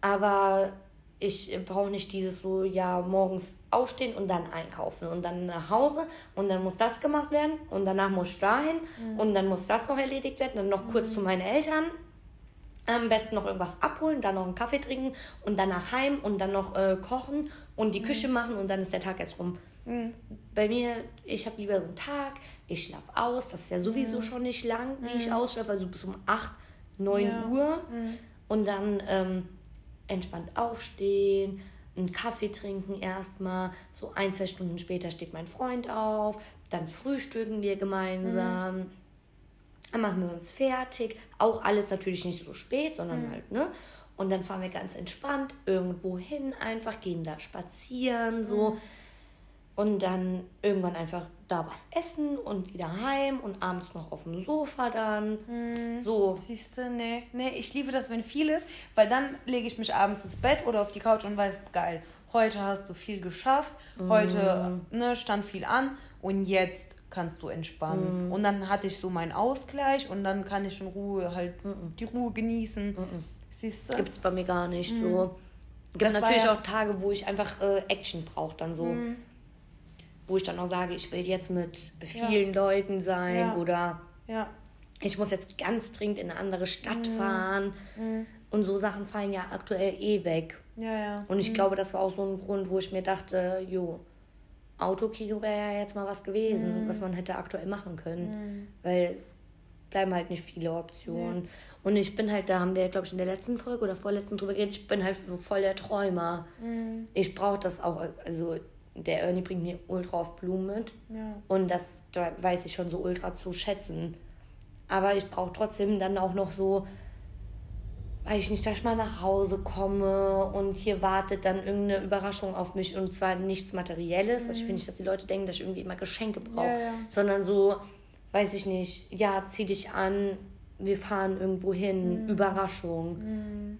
Aber ich brauche nicht dieses so, ja, morgens aufstehen und dann einkaufen und dann nach Hause und dann muss das gemacht werden und danach muss ich dahin mhm. und dann muss das noch erledigt werden, dann noch mhm. kurz zu meinen Eltern. Am besten noch irgendwas abholen, dann noch einen Kaffee trinken und dann nach heim und dann noch äh, kochen und die mhm. Küche machen und dann ist der Tag erst rum. Mhm. Bei mir, ich habe lieber so einen Tag, ich schlafe aus, das ist ja sowieso mhm. schon nicht lang, wie ich mhm. ausschlafe, also bis um 8, 9 ja. Uhr und dann ähm, entspannt aufstehen, einen Kaffee trinken erstmal. So ein, zwei Stunden später steht mein Freund auf. Dann frühstücken wir gemeinsam. Mhm. Dann machen wir uns fertig. Auch alles natürlich nicht so spät, sondern mhm. halt, ne? Und dann fahren wir ganz entspannt irgendwo hin, einfach gehen da spazieren, so. Mhm und dann irgendwann einfach da was essen und wieder heim und abends noch auf dem Sofa dann. Hm, so. Siehst du, nee. Nee, ich liebe das, wenn viel ist, weil dann lege ich mich abends ins Bett oder auf die Couch und weiß, geil, heute hast du viel geschafft, heute ne, stand viel an und jetzt kannst du entspannen. Mm. Und dann hatte ich so meinen Ausgleich und dann kann ich in Ruhe halt mm die Ruhe genießen. Siehst du? Gibt's bei mir gar nicht so. gibt natürlich ja- auch Tage, wo ich einfach äh, Action brauche, dann so. Mhm. Wo ich dann auch sage, ich will jetzt mit vielen Leuten sein Ja. oder Ja. ich muss jetzt ganz dringend in eine andere Stadt Mhm. fahren. Und so Sachen fallen ja aktuell eh weg. Ja, ja. Und ich glaube, das war auch so ein Grund, wo ich mir dachte, jo, Autokino wäre ja jetzt mal was gewesen, Mhm. was man hätte aktuell machen können. Weil bleiben halt nicht viele Optionen. Und ich bin halt, da haben wir, glaube ich, in der letzten Folge oder vorletzten drüber geredet, ich bin halt so voll der Träumer. Mhm. Ich brauche das auch, also der Ernie bringt mir ultra auf Blumen mit. Ja. Und das da weiß ich schon so ultra zu schätzen. Aber ich brauche trotzdem dann auch noch so, weiß ich nicht, dass ich mal nach Hause komme und hier wartet dann irgendeine Überraschung auf mich und zwar nichts Materielles. Also ich will nicht, dass die Leute denken, dass ich irgendwie immer Geschenke brauche, Ja, ja. sondern so, weiß ich nicht, ja, zieh dich an, wir fahren irgendwo hin, Überraschung.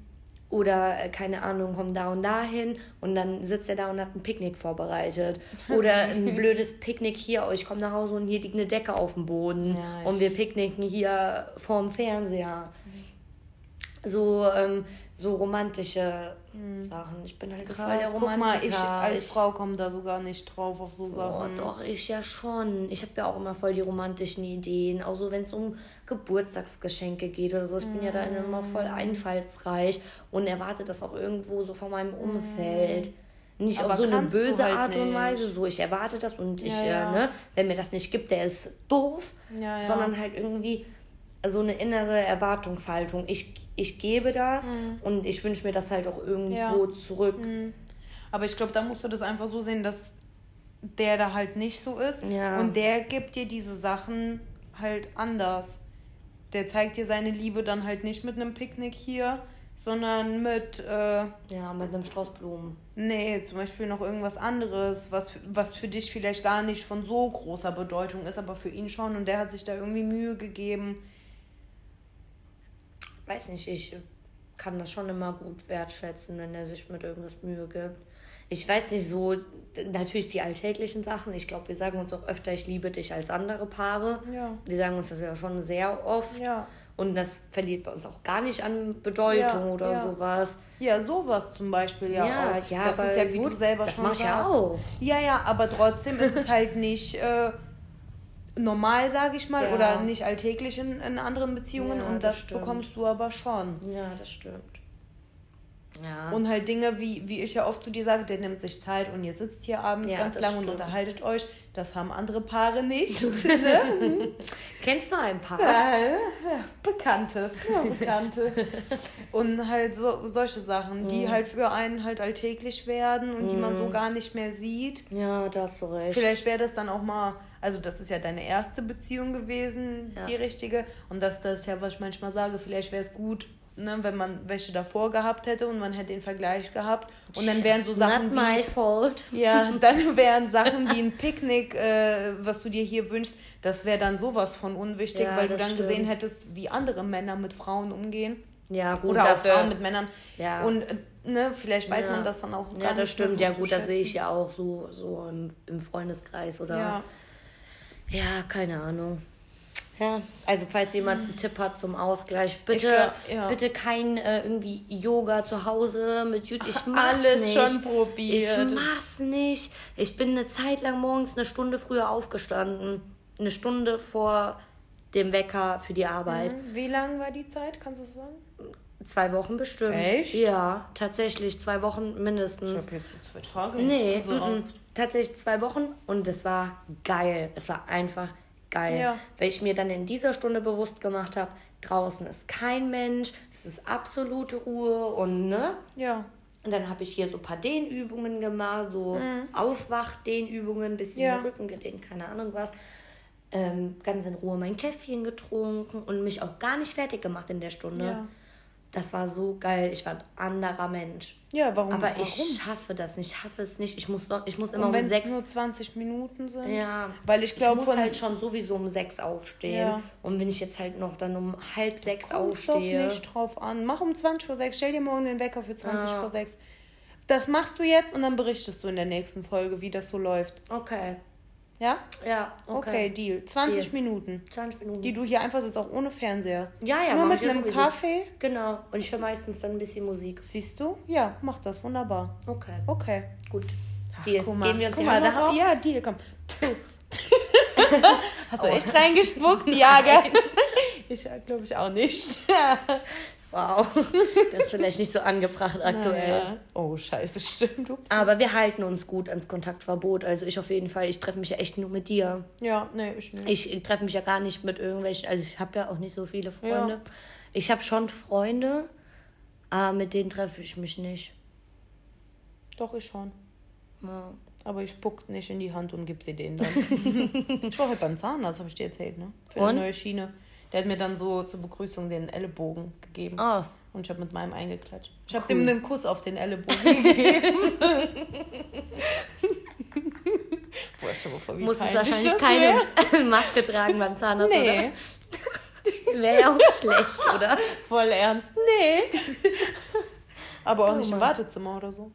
Oder, äh, keine Ahnung, komm da und da hin und dann sitzt er da und hat ein Picknick vorbereitet. Oder ein blödes Picknick hier, oh, ich komme nach Hause und hier liegt eine Decke auf dem Boden Ja, und wir picknicken hier vorm Fernseher. So, ähm, so romantische Sachen. Ich bin halt so voll der Krass, guck Romantiker. mal, ich als Ich- Frau komme da sogar nicht drauf auf so Oh, Sachen. doch, ich ja schon. Ich habe ja auch immer voll die romantischen Ideen. Auch so, wenn es um Geburtstagsgeschenke geht oder so. Ich bin ja da immer voll Mm. einfallsreich und erwarte das auch irgendwo so von meinem Umfeld. Nicht Mm. Aber auf so eine böse halt Art und nicht. Weise. So, ich erwarte das und ich, Ja, ja. Äh, ne, wenn mir das nicht gibt, der ist doof. Ja. Sondern halt irgendwie so eine innere Erwartungshaltung. Ich, ich gebe das und ich wünsche mir das halt auch irgendwo. Ja. zurück. Aber ich glaube, da musst du das einfach so sehen, dass der da halt nicht so ist. Ja. Und der gibt dir diese Sachen halt anders. Der zeigt dir seine Liebe dann halt nicht mit einem Picknick hier, sondern mit, äh, Ja, mit einem Strauß Blumen. nee, zum Beispiel noch irgendwas anderes, was, was für dich vielleicht gar nicht von so großer Bedeutung ist, aber für ihn schon. Und der hat sich da irgendwie Mühe gegeben. Weiß nicht, ich kann das schon immer gut wertschätzen, wenn er sich mit irgendwas Mühe gibt. Ich weiß nicht, so natürlich die alltäglichen Sachen. Ich glaube, wir sagen uns auch öfter, ich liebe dich als andere Paare. Ja. Wir sagen uns das ja schon sehr oft. Ja. Und das verliert bei uns auch gar nicht an Bedeutung Ja, oder ja. sowas. Ja, sowas zum Beispiel ja, Ja, auch. ja, das ist ja, wie gut, du selber das schon mach ich ja sagst. auch. Ja, ja, aber trotzdem ist es halt nicht äh, normal, sage ich mal, Ja. oder nicht alltäglich in, in anderen Beziehungen Ja, und das das, bekommst du aber schon. Ja, das stimmt. Ja. Und halt Dinge, wie, wie ich ja oft zu dir sage, der nimmt sich Zeit und ihr sitzt hier abends Ja, ganz lang und stimmt. unterhaltet euch. Das haben andere Paare nicht. ne? Kennst du ein Paar? Ja, Bekannte. Bekannte. und halt so, solche Sachen, die halt für einen halt alltäglich werden und die man so gar nicht mehr sieht. Ja, da hast du recht. Vielleicht wäre das dann auch mal, also das ist ja deine erste Beziehung gewesen, Ja. die richtige. Und das, das ist ja, was ich manchmal sage, vielleicht wäre es gut, ne, wenn man welche davor gehabt hätte und man hätte den Vergleich gehabt. Und dann wären so Sachen Not my wie. fault. Ja, dann wären Sachen wie ein Picknick, äh, was du dir hier wünschst, das wäre dann sowas von unwichtig, Ja, weil du dann gesehen stimmt. hättest, wie andere Männer mit Frauen umgehen. Ja, gut, Oder auch dafür. Frauen mit Männern. Ja. Und äh, ne, vielleicht weiß Ja. man das dann auch gar Ja, das stimmt. Ja, gut, das sehe ich ja auch so, so im, im Freundeskreis oder. Ja. Ja, keine Ahnung. Ja, also falls jemand einen Tipp hat zum Ausgleich, bitte, glaub, ja. bitte kein äh, irgendwie Yoga zu Hause mit Jut. Ich mach's Alles nicht. schon probiert. Ich mach's nicht. Ich bin eine Zeit lang morgens eine Stunde früher aufgestanden. Eine Stunde vor dem Wecker für die Arbeit. Wie lang war die Zeit? Kannst du es sagen? Zwei Wochen bestimmt. Echt? Ja, tatsächlich zwei Wochen mindestens. Ich habe jetzt so zwei Tage. Nee, also, mm, mm. tatsächlich zwei Wochen und es war geil. Es war einfach geil. Ja. Weil ich mir dann in dieser Stunde bewusst gemacht habe, draußen ist kein Mensch, es ist absolute Ruhe und ne? Ja. Und dann habe ich hier so ein paar Dehnübungen gemacht, so Aufwach-Dehnübungen, bisschen Mhm. Ja. Rücken gedehnt, keine Ahnung was. Ähm, ganz in Ruhe mein Käffchen getrunken und mich auch gar nicht fertig gemacht in der Stunde. Ja. Das war so geil. Ich war ein anderer Mensch. Ja, warum? Aber warum? ich schaffe das nicht. Ich schaffe es nicht. Ich muss, noch, ich muss immer Und wenn um es sechs. nur 20 Minuten sind? Ja, Weil ich glaube, ich muss halt schon sowieso um sechs aufstehen. Ja. Und wenn ich jetzt halt noch dann um halb sechs Kommt's doch aufstehe. nicht drauf an. Mach um 20 vor 6. Stell dir morgen den Wecker für 20 Ja. vor 6. Das machst du jetzt und dann berichtest du in der nächsten Folge, wie das so läuft. Okay. Ja? Ja, Okay, okay. Deal. 20 Deal. Minuten. 20 Minuten. Die du hier einfach sitzt, auch ohne Fernseher. ja, ja, Nur mit einem sowieso. Kaffee. Genau. Und ich höre meistens dann ein bisschen Musik. Siehst du? Ja, mach das. Wunderbar. Okay. Okay. Gut. Ach, Deal. guck mal. Gehen wir uns guck mal, da, drauf? Ja, Deal, komm. Puh. Hast du echt reingespuckt? Ja, gell? Ich glaube ich auch nicht. Wow. Das ist vielleicht nicht so angebracht aktuell. Naja. Oh, scheiße, stimmt. Ups. Aber wir halten uns gut ans Kontaktverbot. Also ich auf jeden Fall. Ich treffe mich ja echt nur mit dir. Ja, nee, ich nicht. Ich, ich treffe mich ja gar nicht mit irgendwelchen. Also ich habe ja auch nicht so viele Freunde. Ich habe schon Freunde, aber mit denen treffe ich mich nicht. Doch, ich schon. Ja. Aber ich spuck nicht in die Hand und gib sie denen dann. ich war heute beim Zahnarzt, habe ich dir erzählt, ne? Für Und? eine neue Schiene. Der hat mir dann so zur Begrüßung den Ellenbogen gegeben. Oh, Und ich habe mit meinem eingeklatscht. Ich habe Cool. dem einen Kuss auf den Ellenbogen gegeben. Boah, ich habe voll wie muss es peinlich wahrscheinlich keine wär. Maske tragen beim Zahnarzt, Nee, oder? Wäre ja auch schlecht, oder? voll ernst. Nee. Aber auch Oh nicht im Mann. Wartezimmer oder so.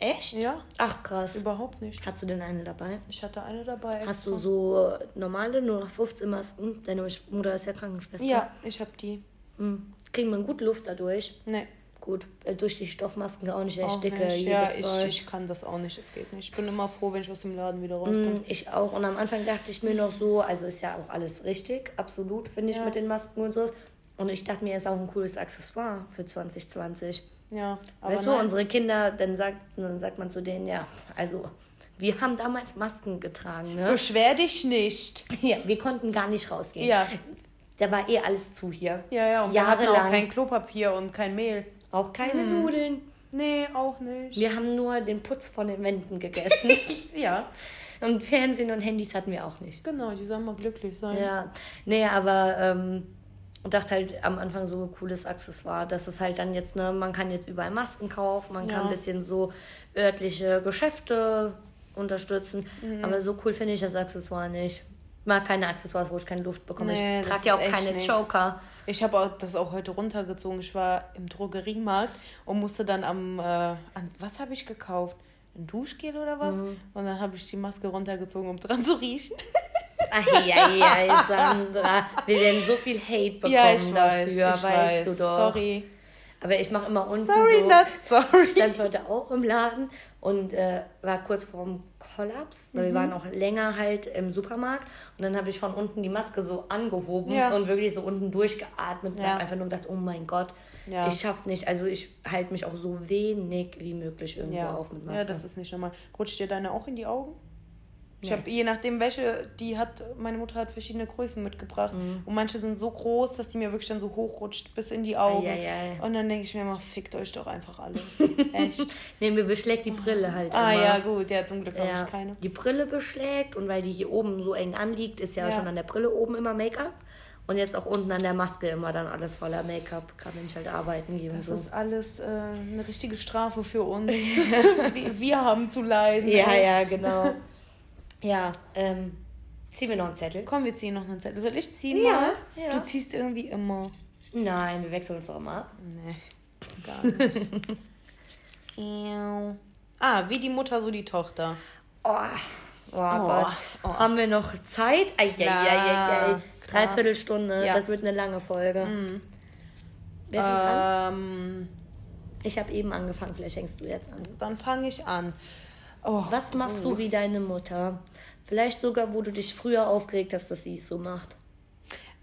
Echt? Ja, Ach, krass. überhaupt nicht. Hast du denn eine dabei? Ich hatte eine dabei. Hast du extra. so normale, nur noch 15 Masken? Deine Mutter ist ja Krankenschwester. Ja, ich habe die. Mhm. Kriegt man gut Luft dadurch? Nee. Gut, äh, durch die Stoffmasken auch nicht. Dicke nicht. Ja, ich, Mal. ich kann das auch nicht. Es geht nicht. Ich bin immer froh, wenn ich aus dem Laden wieder rauskomme. Mm, Ich auch. Und am Anfang dachte ich mir noch so, also ist ja auch alles richtig, absolut, finde ich, Ja. mit den Masken und so. Und ich dachte mir, ist auch ein cooles Accessoire für 2020. Ja, aber weißt du, nein. unsere Kinder, dann sagt, dann sagt man zu denen, ja, also, wir haben damals Masken getragen, ne? Beschwer dich nicht. Ja, wir konnten gar nicht rausgehen. Ja. Da war eh alles zu hier. Ja, ja, und wir hatten auch Jahrelang. kein Klopapier und kein Mehl. Auch keine Nudeln. Nee, auch nicht. Wir haben nur den Putz von den Wänden gegessen. Ja, und Fernsehen und Handys hatten wir auch nicht. genau, die sollen mal glücklich sein. Ja, nee, aber ähm, und dachte halt am Anfang so ein cooles Accessoire, dass es halt dann jetzt, ne, man kann jetzt überall Masken kaufen, man Ja. kann ein bisschen so örtliche Geschäfte unterstützen, Mhm. aber so cool finde ich das Accessoire nicht. Ich mag keine Accessoires, wo ich keine Luft bekomme. Nee, ich trage ja auch keine nix. Joker. Ich habe auch das auch heute runtergezogen. Ich war im Drogeriemarkt und musste dann am, äh, an, was habe ich gekauft? Ein Duschgel oder was? Mhm. Und dann habe ich die Maske runtergezogen, um dran zu riechen. Ach ja, ja, Sandra. Wir werden so viel Hate bekommen ja, ich weiß, dafür, ich weißt weiß. du doch. Sorry. Aber ich mache immer unten Sorry, so. not sorry. Ich stand heute auch im Laden und äh, war kurz vorm Kollaps, weil wir Mhm. waren auch länger halt im Supermarkt. Und dann habe ich von unten die Maske so angehoben Ja. und wirklich so unten durchgeatmet und Ja. hab einfach nur gedacht, oh mein Gott, Ja. ich schaff's nicht. Also ich halte mich auch so wenig wie möglich irgendwo auf mit Maske. ja, das ist nicht normal. Rutscht dir deine auch in die Augen? Ich habe je nachdem welche, die hat, meine Mutter hat verschiedene Größen mitgebracht. Mhm. Und manche sind so groß, dass die mir wirklich dann so hochrutscht bis in die Augen. Eieiei. Und dann denke ich mir immer, fickt euch doch einfach alle. Echt. nee, mir beschlägt die Brille halt ah immer. ja, gut, ja, zum Glück habe Ja, ich keine. die Brille beschlägt und weil die hier oben so eng anliegt, ist ja, Ja. schon an der Brille oben immer Make-up. Und jetzt auch unten an der Maske immer dann alles voller Make-up, gerade wenn ich halt arbeiten gehe Das so. ist alles äh, eine richtige wir für uns. wir, wir haben zu leiden. Ja, ey. ja, genau. Ja, ähm, ziehen wir noch einen Zettel? Komm, wir ziehen noch einen Zettel. Soll ich ziehen Ja, mal? ja. Du ziehst irgendwie immer. Nein, wir wechseln uns doch immer ab. Nee, gar nicht. Ah, wie die Mutter, so die Tochter. Oh, oh, Gott. oh. Haben wir noch Zeit? Ei, ei, ei, ei, ei. klar. Dreiviertelstunde, Ja. das wird eine lange Folge. Wer fängt an? Ähm, Ich habe eben angefangen, vielleicht fängst du jetzt an. dann fange ich an. Oh, Was machst du wie deine Mutter? Vielleicht sogar, wo du dich früher aufgeregt hast, dass sie es so macht.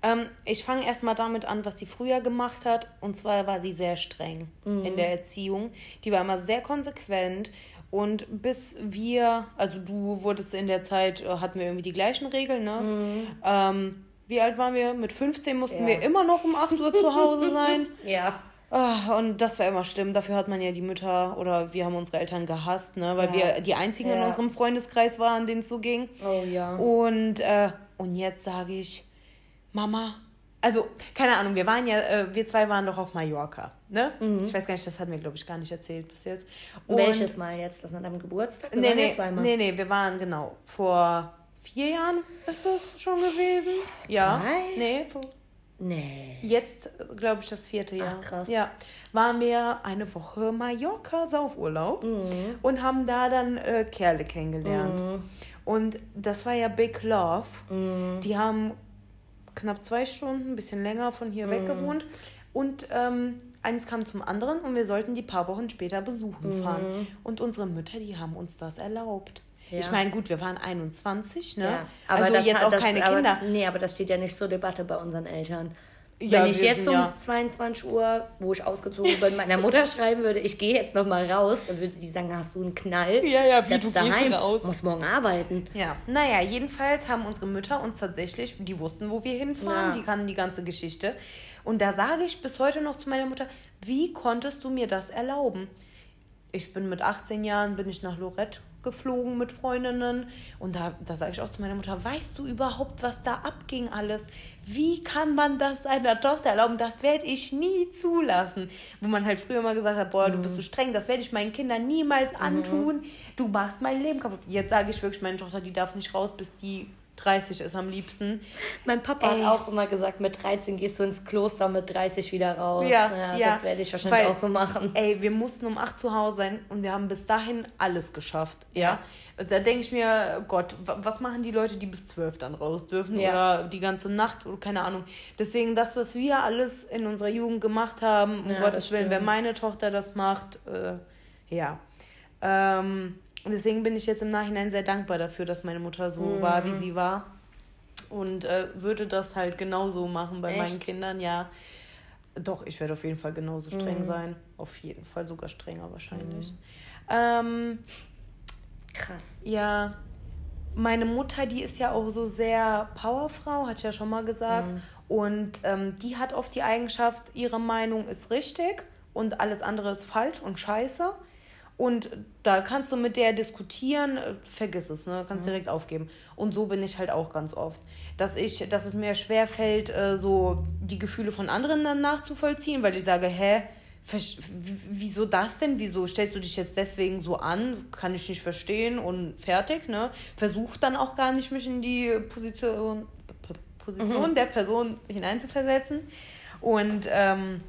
Ähm, ich fange erstmal damit an, was sie früher gemacht hat. Und zwar war sie sehr streng in der Erziehung. Die war immer sehr konsequent. Und bis wir, also du wurdest in der Zeit, äh, hatten wir irgendwie die gleichen Regeln, ne? Ähm, wie alt waren wir? Mit 15 mussten Ja. wir immer noch um 8 Uhr zu Hause sein. Ja. Ah, und das war immer schlimm. Dafür hat man ja die Mütter oder wir haben unsere Eltern gehasst, ne? Weil Ja. wir die einzigen in Ja. unserem Freundeskreis waren, denen es so ging. Oh ja. Und, äh, und jetzt sage ich, Mama, also, keine Ahnung, wir waren ja, äh, wir zwei waren doch auf Mallorca, ne? Ich weiß gar nicht, das hatten wir, glaube ich, gar nicht erzählt bis jetzt. Und- Mhm. Welches Mal jetzt? Das an deinem Geburtstag? Wir Nee, nee, zweimal. nee, nee, wir waren, genau, vor vier Jahren ist das schon gewesen. Ja. Drei? Nee, vor, Nee. Jetzt, glaube ich, das vierte Jahr. Ach, krass. Ja. Waren wir eine Woche Mallorca Saufurlaub Mhm. und haben da dann äh, Kerle kennengelernt. Und das war ja Big Love. Mhm. Die haben knapp zwei Stunden, ein bisschen länger von hier Mhm. weg gewohnt. Und ähm, eins kam zum anderen und wir sollten die paar Wochen später besuchen fahren. Und unsere Mütter, die haben uns das erlaubt. Ja. Ich meine, gut, wir waren 21, ne? Ja, aber also das jetzt hat- auch das, keine aber, Kinder. Nee, aber das steht ja nicht zur Debatte bei unseren Eltern. Ja, Wenn ich jetzt um ja- 22 Uhr, wo ich ausgezogen bin, meiner Mutter schreiben würde, ich gehe jetzt noch mal raus, dann würde die sagen, hast du einen Knall? Ja, ja, wie, Bleibst du gehst daheim, raus. Muss morgen arbeiten. Ja, naja, jedenfalls haben unsere Mütter uns tatsächlich, die wussten, wo wir hinfahren, Ja. die kannten die ganze Geschichte. Und da sage ich bis heute noch zu meiner Mutter, wie konntest du mir das erlauben? Ich bin mit 18 Jahren, bin ich nach Lorette geflogen mit Freundinnen. Und da, da sage ich auch zu meiner Mutter, weißt du überhaupt, was da abging alles? Wie kann man das seiner Tochter erlauben? Das werde ich nie zulassen. Wo man halt früher mal gesagt hat, boah, du bist so streng, das werde ich meinen Kindern niemals antun. Du machst mein Leben kaputt. Jetzt sage ich wirklich, meine Tochter, die darf nicht raus, bis die 30 ist am liebsten. Mein Papa Ey. hat auch immer gesagt, mit 13 gehst du ins Kloster, mit 30 wieder raus. Ja, ja. Das werde ich wahrscheinlich Weil, auch so machen. Ey, wir mussten um 8 zu Hause sein und wir haben bis dahin alles geschafft. Ja. Ja. Da denke ich mir, Gott, wa- was machen die Leute, die bis 12 dann raus dürfen? Ja. Oder die ganze Nacht oder keine Ahnung. Deswegen, das, was wir alles in unserer Jugend gemacht haben, um Ja, Gottes Willen, wenn meine Tochter das macht, äh, ja. Ähm, und deswegen bin ich jetzt im Nachhinein sehr dankbar dafür, dass meine Mutter so Mhm. war, wie sie war. Und äh, würde das halt genauso machen bei meinen Echt? Kindern, ja. Doch, ich werde auf jeden Fall genauso streng Mhm. sein. Auf jeden Fall sogar strenger wahrscheinlich. Ähm, Krass. ja, meine Mutter, die ist ja auch so sehr Powerfrau, hat ja schon mal gesagt. Mhm. Und ähm, die hat oft die Eigenschaft, ihre Meinung ist richtig und alles andere ist falsch und scheiße. Und da kannst du mit der diskutieren, äh, vergiss es, ne? Kannst direkt aufgeben. Und so bin ich halt auch ganz oft. Dass ich, dass es mir schwer fällt, äh, so die Gefühle von anderen dann nachzuvollziehen, weil ich sage, hä, wieso das denn? Wieso stellst du dich jetzt deswegen so an? Kann ich nicht verstehen und fertig, ne? Versuch dann auch gar nicht, mich in die Position, Position der Person hineinzuversetzen. Und ähm,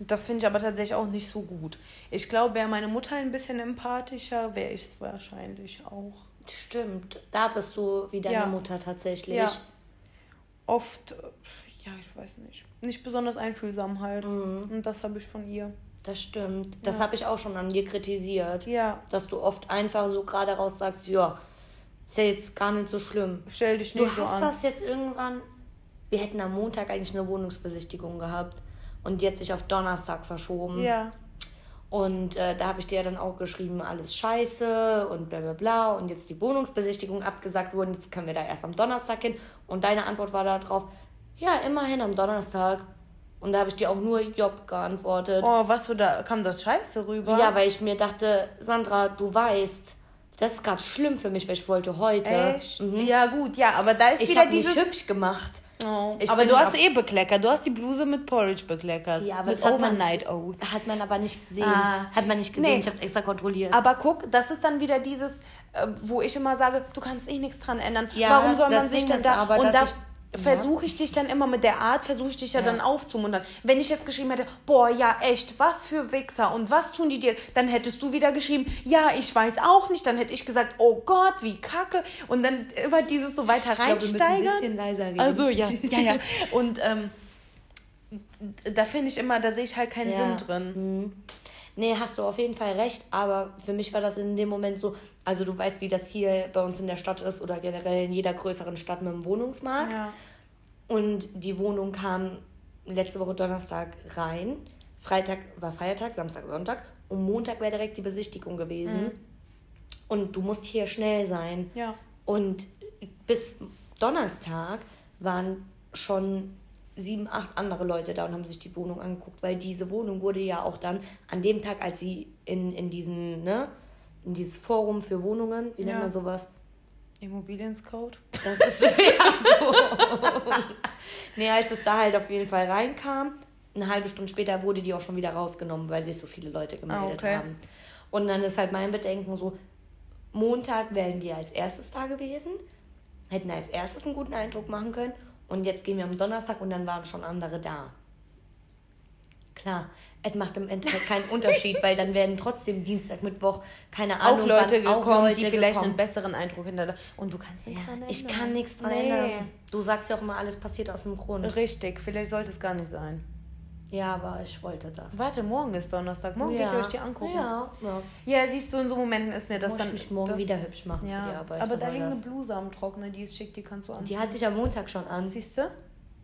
das finde ich aber tatsächlich auch nicht so gut. Ich glaube, wäre meine Mutter ein bisschen empathischer, wäre ich es wahrscheinlich auch. Stimmt. Da bist du wie deine Ja. Mutter tatsächlich. Ja. Oft, äh, ja, ich weiß nicht. Nicht besonders einfühlsam halt. Und das habe ich von ihr. Das stimmt. Das Ja. habe ich auch schon an dir kritisiert. Ja, Dass du oft einfach so gerade raus sagst, ja, ist ja jetzt gar nicht so schlimm. stell dich Du nicht so hast an. das jetzt irgendwann. Wir hätten am Montag eigentlich eine Wohnungsbesichtigung gehabt und jetzt sich auf Donnerstag verschoben. Ja, Und äh, da habe ich dir dann auch geschrieben, alles scheiße und bla bla bla. Und jetzt die Wohnungsbesichtigung abgesagt wurden, jetzt können wir da erst am Donnerstag hin. Und deine Antwort war darauf, ja, immerhin am Donnerstag. Und da habe ich dir auch nur Job geantwortet. Oh, was du da, kam das scheiße rüber? Ja, weil ich mir dachte, Sandra, du weißt, das ist gerade schlimm für mich, weil ich wollte heute. Echt? Ja, gut, ja, aber da ist Ich wieder habe mich dieses... hübsch gemacht. Oh. Ich aber du hast eh bekleckert. Du hast die Bluse mit Porridge bekleckert. Ja, aber mit das hat man, Overnight Oats. hat man aber nicht gesehen. Ah. Hat man nicht gesehen, Nee. ich habe es extra kontrolliert. Aber guck, das ist dann wieder dieses, äh, wo ich immer sage, du kannst eh nichts dran ändern. Ja, Warum soll man das sich denn da... aber, und da dass ich- versuche ich dich dann immer mit der Art, versuche ich dich ja, Ja. dann aufzumuntern. Wenn ich jetzt geschrieben hätte, boah, ja, echt, was für Wichser und was tun die dir, dann hättest du wieder geschrieben, ja, ich weiß auch nicht. Dann hätte ich gesagt, oh Gott, wie kacke. Und dann immer dieses so weiter ich glaube, wir müssen ein reinsteigern. bisschen leiser reden. Also ja, ja, ja. Und ähm, da finde ich immer, da sehe ich halt keinen Ja. Sinn drin. Nee, hast du auf jeden Fall recht, aber für mich war das in dem Moment so, also du weißt, wie das hier bei uns in der Stadt ist oder generell in jeder größeren Stadt mit dem Wohnungsmarkt. Ja. Und die Wohnung kam letzte Woche Donnerstag rein. Freitag war Feiertag, Samstag, Sonntag. Und Montag wäre direkt die Besichtigung gewesen. Und du musst hier schnell sein. Ja. Und bis Donnerstag waren schon sieben, acht andere Leute da und haben sich die Wohnung angeguckt, weil diese Wohnung wurde ja auch dann an dem Tag, als sie in, in diesen, ne, in dieses Forum für Wohnungen, wie nennt Ja. man sowas? Immobilienscode. Das ist Werbung. nee, als es da halt auf jeden Fall reinkam, eine halbe Stunde später wurde die auch schon wieder rausgenommen, weil sich so viele Leute gemeldet Ah, okay. haben. Und dann ist halt mein Bedenken so, Montag wären die als erstes da gewesen, hätten als erstes einen guten Eindruck machen können Und jetzt gehen wir am Donnerstag und dann waren schon andere da. Klar, es macht im Endeffekt keinen Unterschied, weil dann werden trotzdem Dienstag, Mittwoch, keine Ahnung, auch Leute gekommen, die vielleicht einen besseren Eindruck hinterlassen. Und du kannst nichts Ja, dran ich ändern. kann nichts dran Nee. ändern. Du sagst ja auch immer, alles passiert aus dem Grund. Richtig, vielleicht sollte es gar nicht sein. Ja, aber ich wollte das. Warte, morgen ist Donnerstag. Morgen ja. geht ihr euch die angucken. Ja, ja. Ja, siehst du, in so Momenten ist mir das Muss dann. ich mich morgen das, wieder hübsch machen ja. für die Arbeit. Aber Was da liegt eine? Bluse am Trockner, die ist schick, die kannst du anziehen. Die hatte ich am Montag schon an. Siehst du?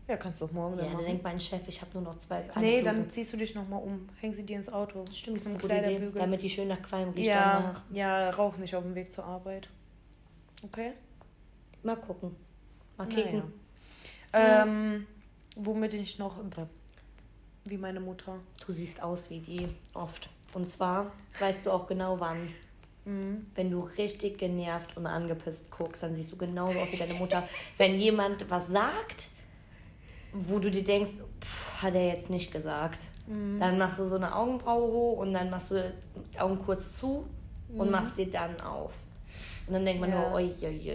Ja, kannst du auch morgen Ja, dann da machen. denkt mein Chef, ich habe nur noch zwei. Nee, Bluse. dann ziehst du dich nochmal um. Häng sie dir ins Auto. Stimmt, das ist Zum gute Idee. Kleiderbügel. Damit die schön nach Qualm riecht ja, danach. ja, rauch nicht auf dem Weg zur Arbeit. Okay? Mal gucken. Mal kicken. Ähm, womit ich noch. Wie meine Mutter. Du siehst aus wie die oft. Und zwar weißt du auch genau wann. Mhm. Wenn du richtig genervt und angepisst guckst, dann siehst du genauso aus wie deine Mutter. Wenn jemand was sagt, wo du dir denkst, pff, hat er jetzt nicht gesagt. Mhm. Dann machst du so eine Augenbraue hoch und dann machst du die Augen kurz zu und machst sie dann auf. Und dann denkt man Mhm. Ja. nur, oi, oi,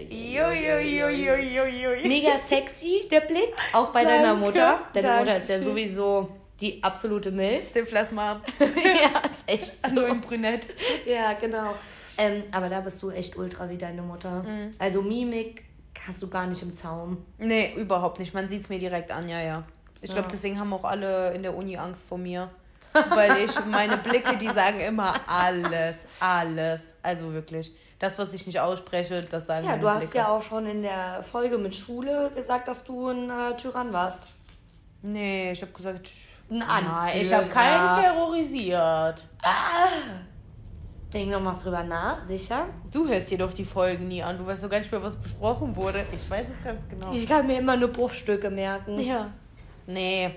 oi. Mega sexy, der Blick, auch bei deiner Danke, Mutter. Deine Mutter ist ja Dankeschön. sowieso die absolute Milf. Stiflas Mom. ja, ist echt Nur in Brünett. Ja, genau. Ähm, aber da bist du echt ultra wie deine Mutter. Mhm. Also Mimik hast du gar nicht im Zaum. Nee, überhaupt nicht. Man sieht es mir direkt an, ja, ja. Ich glaube, Ja. deswegen haben auch alle in der Uni Angst vor mir. Weil ich, meine Blicke, die sagen immer alles, alles. Also wirklich. Das, was ich nicht ausspreche, das sagen Ja, du hast Blicke. ja auch schon in der Folge mit Schule gesagt, dass du ein äh, Tyrann warst. Nee, ich habe gesagt, Ein nein, ich habe keinen terrorisiert. Denk nochmal drüber nach, sicher. Du hörst dir doch die Folgen nie an. Du weißt doch gar nicht mehr, was besprochen wurde. Ich weiß es ganz genau. Ich kann mir immer nur Bruchstücke merken. Ja. Nee.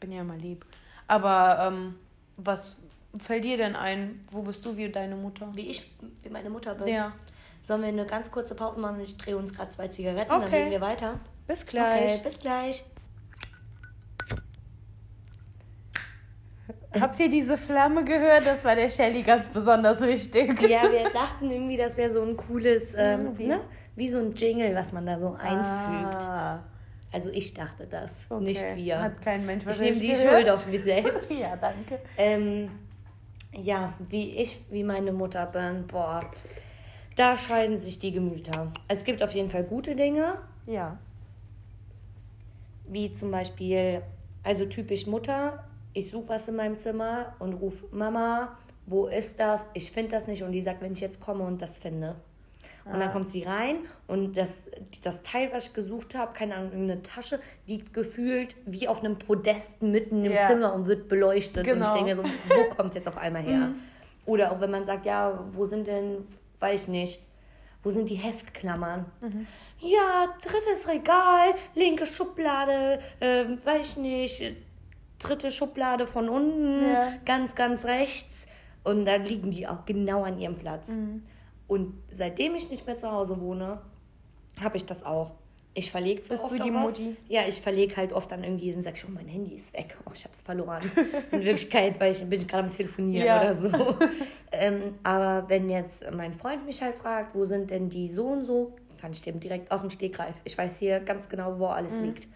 Bin ja immer lieb. Aber ähm, was fällt dir denn ein? Wo bist du wie deine Mutter? Wie ich, wie meine Mutter bin. Ja. Sollen wir eine ganz kurze Pause machen und ich drehe uns gerade zwei Zigaretten, dann Okay. reden wir weiter. Bis gleich. Okay, bis gleich. Habt ihr diese Flamme gehört? Das war der Shelly ganz besonders wichtig. Ja, wir dachten irgendwie, das wäre so ein cooles, ähm, wie? ne? wie so ein Jingle, was man da so einfügt. Ah, Also ich dachte das, okay. nicht wir. Hat kein Mensch ich nehme die gehört. Schuld auf mich selbst. Ja, danke. ähm, ja, wie ich, wie meine Mutter bin, boah, da scheiden sich die Gemüter. Es gibt auf jeden Fall gute Dinge, Ja. wie zum Beispiel, also typisch Mutter, ich suche was in meinem Zimmer und rufe Mama, wo ist das? Ich finde das nicht. Und die sagt, wenn ich jetzt komme und das finde. Und dann kommt sie rein und das, das Teil, was ich gesucht habe, keine Ahnung, irgendeine Tasche, liegt gefühlt wie auf einem Podest mitten im Ja. Zimmer und wird beleuchtet. Und Genau. ich denke mir so, wo kommt es jetzt auf einmal her? Oder auch wenn man sagt, ja, wo sind denn, weiß ich nicht, wo sind die Heftklammern? Ja, drittes Regal, linke Schublade, ähm, weiß ich nicht, dritte Schublade von unten, Ja. ganz, ganz rechts. Und da liegen die auch genau an ihrem Platz. Mhm. Und seitdem ich nicht mehr zu Hause wohne, habe ich das auch. Ich verlege zwar Bist oft du die. Mutti? Ja, ich verlege halt oft dann irgendwie und sage, oh, mein Handy ist weg. Oh, ich habe es verloren. In Wirklichkeit, weil ich bin ich gerade am Telefonieren Ja. oder so. ähm, aber wenn jetzt mein Freund mich halt fragt, wo sind denn die so und so, kann ich dem direkt aus dem Stegreif. Ich weiß hier ganz genau, wo alles Mhm. liegt.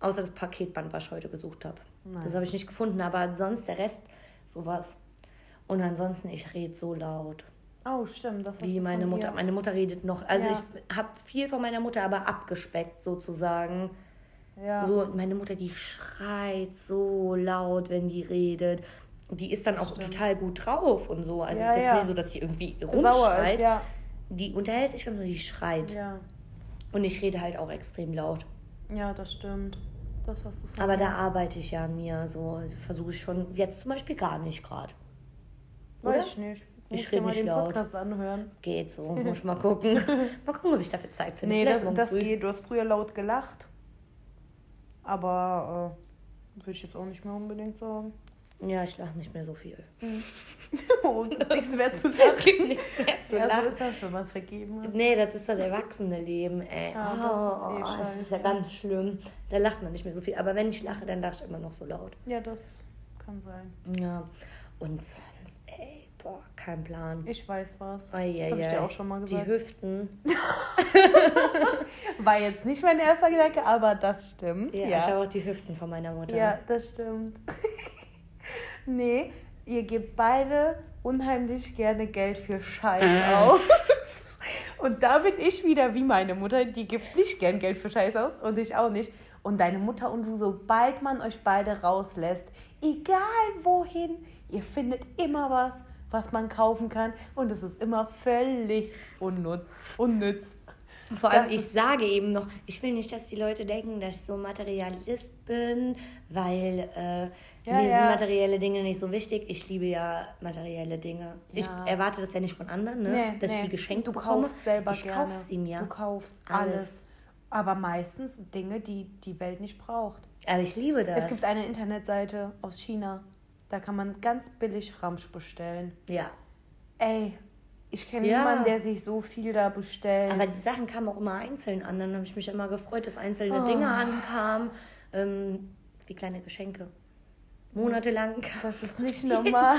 Außer das Paketband, was ich heute gesucht habe. Das habe ich nicht gefunden, aber sonst der Rest, sowas. Und ansonsten, ich rede so laut. Oh, stimmt. Das Wie meine Mutter. ihr. Meine Mutter redet noch. Also Ja. ich habe viel von meiner Mutter, aber abgespeckt sozusagen. Ja. So, meine Mutter, die schreit so laut, wenn die redet. Die ist dann auch Stimmt. total gut drauf und so. Also Ja, es ist jetzt ja. nicht so, dass sie irgendwie rumschreit. ist, ja. Die unterhält sich ganz und die schreit. Ja. Und ich rede halt auch extrem laut. Ja, das stimmt. Das hast du Aber da arbeite ich ja an mir. So also versuche ich schon jetzt zum Beispiel gar nicht gerade. Weiß ich nicht. Ich Musst rede nicht den laut. Podcast anhören. Geht so. Muss ich mal gucken. mal gucken, ob ich dafür Zeit finde. Nee, Vielleicht das, das früh. geht. Du hast früher laut gelacht. Aber äh, würde ich jetzt auch nicht mehr unbedingt sagen. Ja, ich lache nicht mehr so viel. oh, nichts mehr zu lachen. Gibt nichts mehr zu Ja, so lachen. ist das, wenn man vergeben ist. Nee, das ist das erwachsene Leben, ey. Ah, oh, das ist eh das ist ja ganz schlimm. Da lacht man nicht mehr so viel. Aber wenn ich lache, dann lache ich immer noch so laut. Ja, das kann sein. Ja. Und sonst, ey, boah, kein Plan. Ich weiß was. Ei, das ei, habe ich dir auch schon mal gesagt. Die Hüften. War jetzt nicht mein erster Gedanke, aber das stimmt. Ja, Ja, ich habe auch die Hüften von meiner Mutter. ja das stimmt. Nee, ihr gebt beide unheimlich gerne Geld für Scheiß aus. Und da bin ich wieder wie meine Mutter, die gibt nicht gern Geld für Scheiß aus und ich auch nicht. Und deine Mutter und du, sobald man euch beide rauslässt, egal wohin, ihr findet immer was, was man kaufen kann und es ist immer völlig unnutz, unnütz. Vor allem, Das ich sage eben noch, ich will nicht, dass die Leute denken, dass ich so Materialist bin, weil äh, Ja, mir ja. sind materielle Dinge nicht so wichtig. Ich liebe ja materielle Dinge. Ich erwarte das ja nicht von anderen, ne? dass ich die geschenkt du bekomme. kaufst selber ich gerne. kauf sie mir. Du kaufst Alles. alles. Aber meistens Dinge, die die Welt nicht braucht. Aber ich liebe das. Es gibt eine Internetseite aus China, da kann man ganz billig Ramsch bestellen. ja. Ey, ich kenne Ja. niemanden, der sich so viel da bestellt. Aber die Sachen kamen auch immer einzeln an. Dann habe ich mich immer gefreut, dass einzelne Oh. Dinge ankamen. Ähm, wie kleine Geschenke. Monatelang. das ist nicht normal.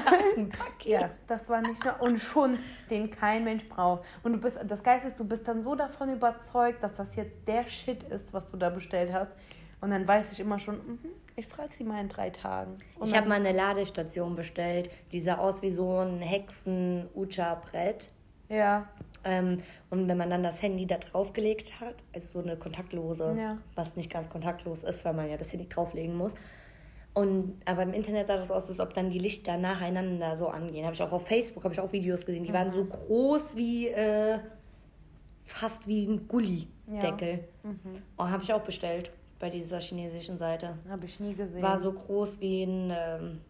Ja, das war nicht normal. Und Schund, den kein Mensch braucht. Und du bist, das Geist ist, du bist dann so davon überzeugt, dass das jetzt der Shit ist, was du da bestellt hast. Und dann weiß ich immer schon, mhm, ich frage sie mal in drei Tagen. Und Ich habe mal eine Ladestation bestellt. Die sah aus wie so ein Hexen-Ucha-Brett. Ja, Ähm, und wenn man dann das Handy da draufgelegt hat, also so eine kontaktlose, Ja. was nicht ganz kontaktlos ist, weil man ja das Handy drauflegen muss. Und aber im Internet sah das aus, als ob dann die Lichter nacheinander so angehen. Habe ich auch auf Facebook habe ich auch Videos gesehen. Die waren so Mhm. groß wie äh, fast wie ein Gulli-Deckel. Mhm. Oh, habe ich auch bestellt bei dieser chinesischen Seite. habe ich nie gesehen. War so groß wie ein ähm,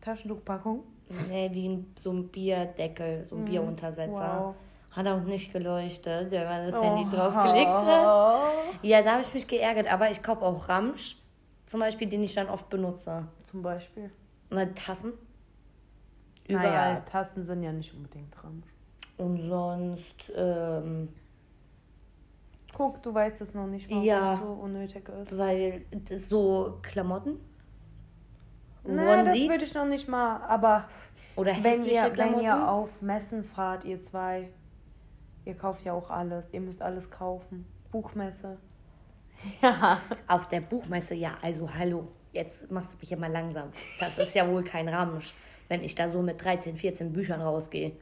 Taschentuchpackung? Nee, wie ein, so ein Bierdeckel, so ein Bieruntersetzer. Mhm. Wow. Hat auch nicht geleuchtet, wenn man das Oh. Handy draufgelegt hat. Ja, da habe ich mich geärgert, aber ich kaufe auch Ramsch, zum Beispiel, den ich dann oft benutze. Zum Beispiel. Und Tassen. Überall. Naja, Tasten sind ja nicht unbedingt Ramsch. Und sonst, ähm, Guck, du weißt es noch nicht, warum Ja. so unnötig ist. weil so Klamotten. Nein, das würde ich noch nicht mal, aber oder wenn ihr, wenn ihr auf Messen fahrt, ihr zwei, ihr kauft ja auch alles. Ihr müsst alles kaufen. Buchmesse. Ja. Auf der Buchmesse, ja, also hallo, jetzt machst du mich ja mal langsam. Das ist ja wohl kein Ramsch, wenn ich da so mit 13, 14 Büchern rausgehe.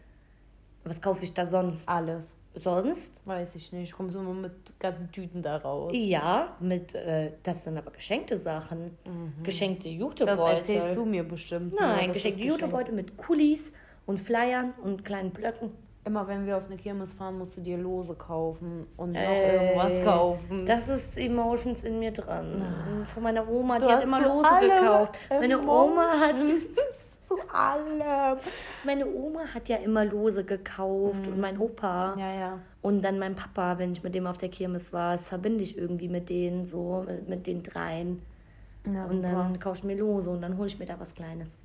Was kaufe ich da sonst? Alles. Sonst? Weiß ich nicht. Kommst du immer mit ganzen Tüten da raus. Ja, mit, äh, das sind aber geschenkte Sachen. Geschenkte Das Jutebeutel. erzählst du mir bestimmt. Nein, Das geschenkte. Jutebeutel mit Kulis und Flyern und kleinen Blöcken. Immer wenn wir auf eine Kirmes fahren, musst du dir Lose kaufen und noch Ey, irgendwas kaufen. Das ist Emotions in mir dran. Von meiner Oma, die Du hat hast immer Lose gekauft. Meine Oma hat Zu allem. Meine Oma hat ja immer Lose gekauft und mein Opa. Ja, ja. Und dann mein Papa, wenn ich mit dem auf der Kirmes war, das verbinde ich irgendwie mit denen so, mit, mit den dreien. Na, und super. dann kaufe ich mir Lose und dann hole ich mir da was Kleines.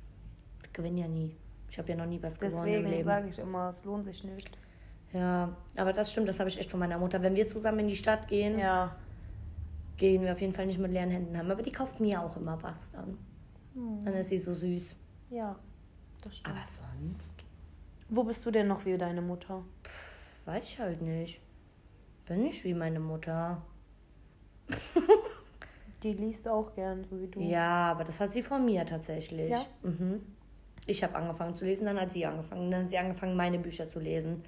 Ich gewinne ja nie. Ich habe ja noch nie was gewonnen im Deswegen sage ich immer, es lohnt sich nicht. Ja, aber das stimmt, das habe ich echt von meiner Mutter. Wenn wir zusammen in die Stadt gehen, Ja. gehen wir auf jeden Fall nicht mit leeren Händen heim. Aber die kauft mir auch immer was dann. Hm. Dann ist sie so süß. Ja, das stimmt. Aber sonst Wo bist du denn noch wie deine Mutter? weiß ich halt nicht. Bin ich wie meine Mutter. Die liest auch gern, so wie du. Ja, aber das hat sie von mir tatsächlich. Ja? Mhm. Ich habe angefangen zu lesen, dann hat sie angefangen. Dann hat sie angefangen, meine Bücher zu lesen.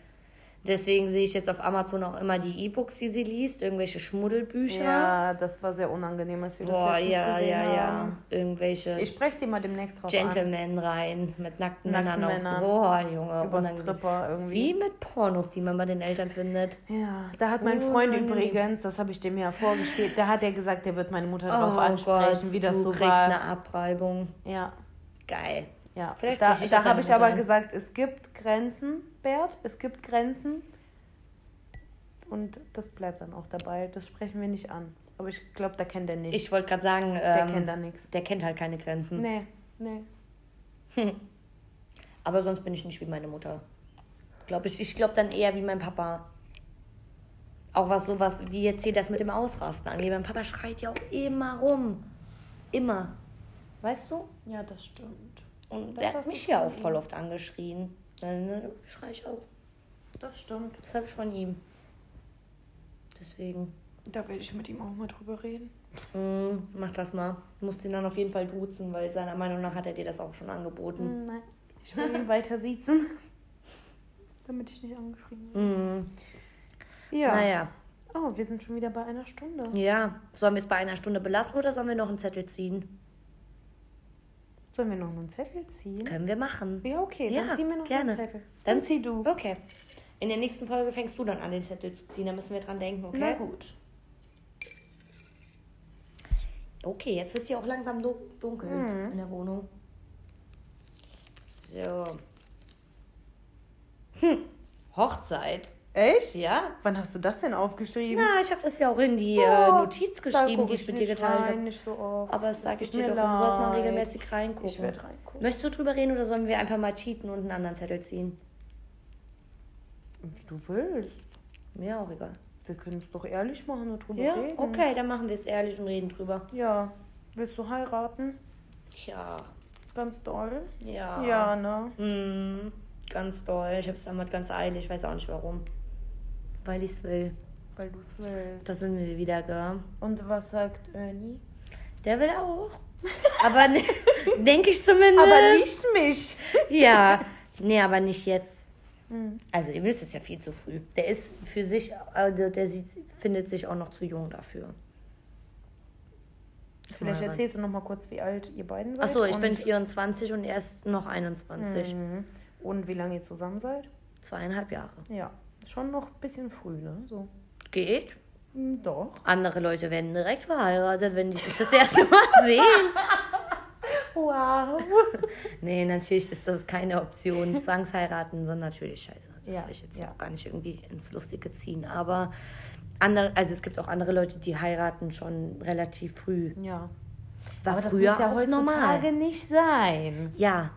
Deswegen sehe ich jetzt auf Amazon auch immer die E-Books, die sie liest, irgendwelche Schmuddelbücher. Ja, das war sehr unangenehm, als wir das Boah, letztens ja, gesehen ja, ja. haben. Irgendwelche Ich spreche sie mal demnächst drauf an. Gentlemen rein mit nackten, Nackten Männern. Boah, Junge. Über unangenehm. Stripper irgendwie. Wie mit Pornos, die man bei den Eltern findet. Ja, da hat mein Freund Unangenehm. übrigens, das habe ich dem ja vorgespielt, da hat er gesagt, der wird meine Mutter darauf oh ansprechen, Gott, wie das du so kriegst war. eine Abreibung. Ja, Geil. Ja. Vielleicht da da habe ich aber gesagt, es gibt Grenzen, Bert, es gibt Grenzen. Und das bleibt dann auch dabei. Das sprechen wir nicht an. Aber ich glaube, da kennt er nichts. Ich wollte gerade sagen, Der ähm, kennt da nichts. der kennt halt keine Grenzen. Nee, nee. Aber sonst bin ich nicht wie meine Mutter. Glaube ich. Ich glaube dann eher wie mein Papa. Auch was sowas, wie jetzt hier das mit dem Ausrasten angeht. Mein Papa schreit ja auch immer rum. Immer. Weißt du? Ja, das stimmt. Und Das der hat mich ja auch voll oft angeschrien. Dann ne, schrei ich auch. Das stimmt. Das habe ich von ihm. Deswegen. Da werde ich mit ihm auch mal drüber reden. Mm, mach das mal. Du musst ihn dann auf jeden Fall duzen, weil seiner Meinung nach hat er dir das auch schon angeboten. Nein. Ich will ihn weiter siezen. Damit ich nicht angeschrieben werde. Mm. Ja. Naja. Oh, wir sind schon wieder bei einer Stunde. Ja. Sollen wir es bei einer Stunde belassen oder sollen wir noch einen Zettel ziehen? Sollen wir noch einen Zettel ziehen? Können wir machen. Ja, okay, dann Ja, ziehen wir noch gerne. einen Zettel. Dann zieh du. Okay. In der nächsten Folge fängst du dann an, den Zettel zu ziehen. Da müssen wir dran denken, okay? Na gut. Okay, jetzt wird es hier auch langsam du- dunkel Mhm. in der Wohnung. So. Hm. Hochzeit. Echt? Ja. Wann hast du das denn aufgeschrieben? Na, ich habe das ja auch in die äh, Oh, Notiz geschrieben, die ich mit dir geteilt habe. nicht so oft. Aber das sage ich dir doch. Du sollst mal regelmäßig reingucken. Ich werde reingucken. Möchtest du drüber reden oder sollen wir einfach mal cheaten und einen anderen Zettel ziehen? Wie du willst. Mir auch egal. Wir können es doch ehrlich machen und drüber Ja, reden. okay, dann machen wir es ehrlich und reden drüber. Ja. Willst du heiraten? Ja. Ganz doll. Ja. Ja, ne? Mm, ganz doll. Ich habe es damals ganz eilig. Ich weiß auch nicht warum. Weil ich es will. Weil du es willst. Da sind wir wieder, gell? Und was sagt Ernie? Der will auch. Aber ne, denke ich zumindest. Aber nicht mich. Ja. Nee, aber nicht jetzt. Hm. Also, ihr wisst es ja viel zu früh. Der ist für sich, also der sieht, findet sich auch noch zu jung dafür. Vielleicht erzählst du noch mal kurz, wie alt ihr beiden seid. Achso, ich bin 24 und er ist noch 21. Mhm. Und wie lange ihr zusammen seid? Zweieinhalb Jahre. Ja. Schon noch ein bisschen früh, ne? So. Geht. Hm, Doch. Andere Leute werden direkt verheiratet, wenn die sich das erste Mal sehen. Wow. Nee, natürlich ist das keine Option. Zwangsheiraten sind natürlich scheiße. Das Ja, will ich jetzt ja. auch gar nicht irgendwie ins Lustige ziehen. Aber andere, also es gibt auch andere Leute, die heiraten schon relativ früh. Ja. War Aber das früher muss ja auch heutzutage normal. nicht sein. Ja.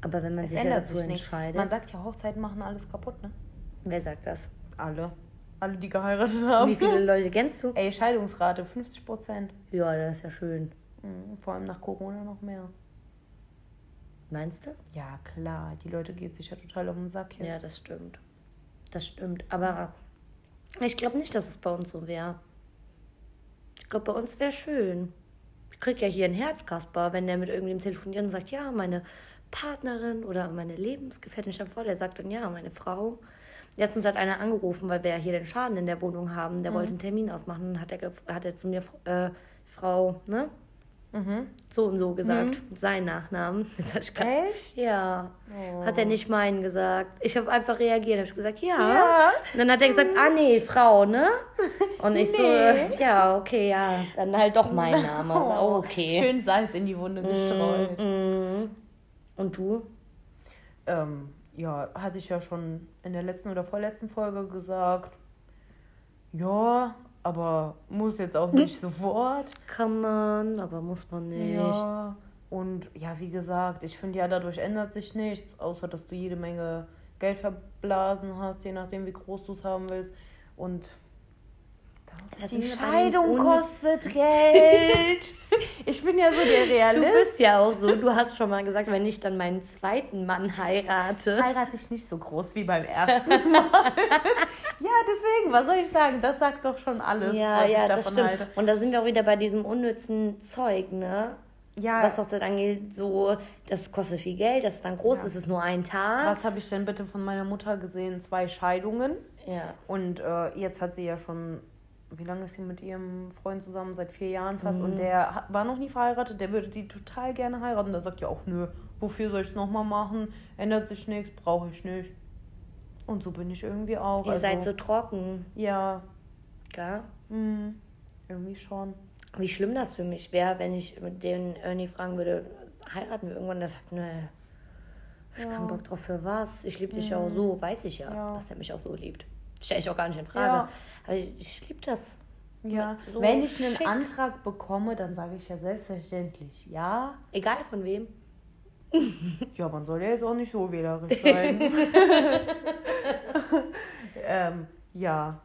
Aber wenn man Es sich ja dazu entscheidet. Man sagt ja, Hochzeiten machen alles kaputt, ne? Wer sagt das? Alle. Alle, die geheiratet haben. Wie viele Leute kennst du? Ey, Scheidungsrate 50 Prozent. Ja, das ist ja schön. Vor allem nach Corona noch mehr. Meinst du? Ja, klar. Die Leute gehen sich ja total auf den Sack jetzt. Ja, das stimmt. Das stimmt. Aber ich glaube nicht, dass es bei uns so wäre. Ich glaube, bei uns wäre schön. Ich krieg ja hier ein Herz, Kasper, wenn der mit irgendjemandem telefoniert und sagt, ja, meine Partnerin oder meine Lebensgefährtin, dir vor, der sagt dann, ja, meine Frau. Letztens hat einer angerufen, weil wir ja hier den Schaden in der Wohnung haben. Der wollte einen Termin ausmachen. Dann hat er, hat er zu mir, äh, Frau, ne? So und so gesagt. Sein Nachnamen. Das hat ich grad- Echt? Ja. Hat er nicht meinen gesagt. Ich habe einfach reagiert. Habe ich gesagt, ja. Ja. Und dann hat er gesagt, ah nee, Frau, ne? Und ich so, Nee. äh, ja, okay, ja. Dann halt doch mein Name. Oh, okay. Schön Salz in die Wunde gestreut. Mhm. Und du? Ähm, ja, hatte ich ja schon in der letzten oder vorletzten Folge gesagt. Ja, aber muss jetzt auch nicht sofort. Kann man, aber muss man nicht. Ja. Und ja, wie gesagt, ich finde ja, dadurch ändert sich nichts, außer dass du jede Menge Geld verblasen hast, je nachdem, wie groß du es haben willst. Und Das die Scheidung Un- kostet Geld. ich bin ja so der Du Realist. bist ja auch so, du hast schon mal gesagt, wenn ich dann meinen zweiten Mann heirate. heirate ich nicht so groß wie beim ersten Mal. ja, deswegen, was soll ich sagen? Das sagt doch schon alles, Ja, was ja, ich das davon stimmt. halte. Und da sind wir auch wieder bei diesem unnützen Zeug, ne? Ja, Was Hochzeit angeht, so, das kostet viel Geld, das ist dann groß, Ja. es ist nur ein Tag. was habe ich denn bitte von meiner Mutter gesehen? Zwei Scheidungen. Ja. Und äh, jetzt hat sie ja schon, wie lange ist sie mit ihrem Freund zusammen? Seit vier Jahren fast. Mhm. Und der hat, war noch nie verheiratet, der würde die total gerne heiraten. Da sagt ja auch, nö, wofür soll ich es nochmal machen? Ändert sich nichts, brauche ich nicht. Und so bin ich irgendwie auch. Ihr also, seid so trocken, Ja, gell? mh, irgendwie schon. Wie schlimm das für mich wäre, wenn ich mit den Ernie fragen würde, heiraten wir irgendwann, der sagt, ne, ich Ja. keinen Bock drauf für was. Ich liebe dich ja auch so, weiß ich ja, Ja. dass er mich auch so liebt. Stell ich auch gar nicht in Frage. Ja. Aber ich, ich liebe das. Ja, So wenn ich einen schick. Antrag bekomme, dann sage ich ja selbstverständlich ja. Egal von wem. Ja, man soll ja jetzt auch nicht so wählerisch sein. ähm, ja.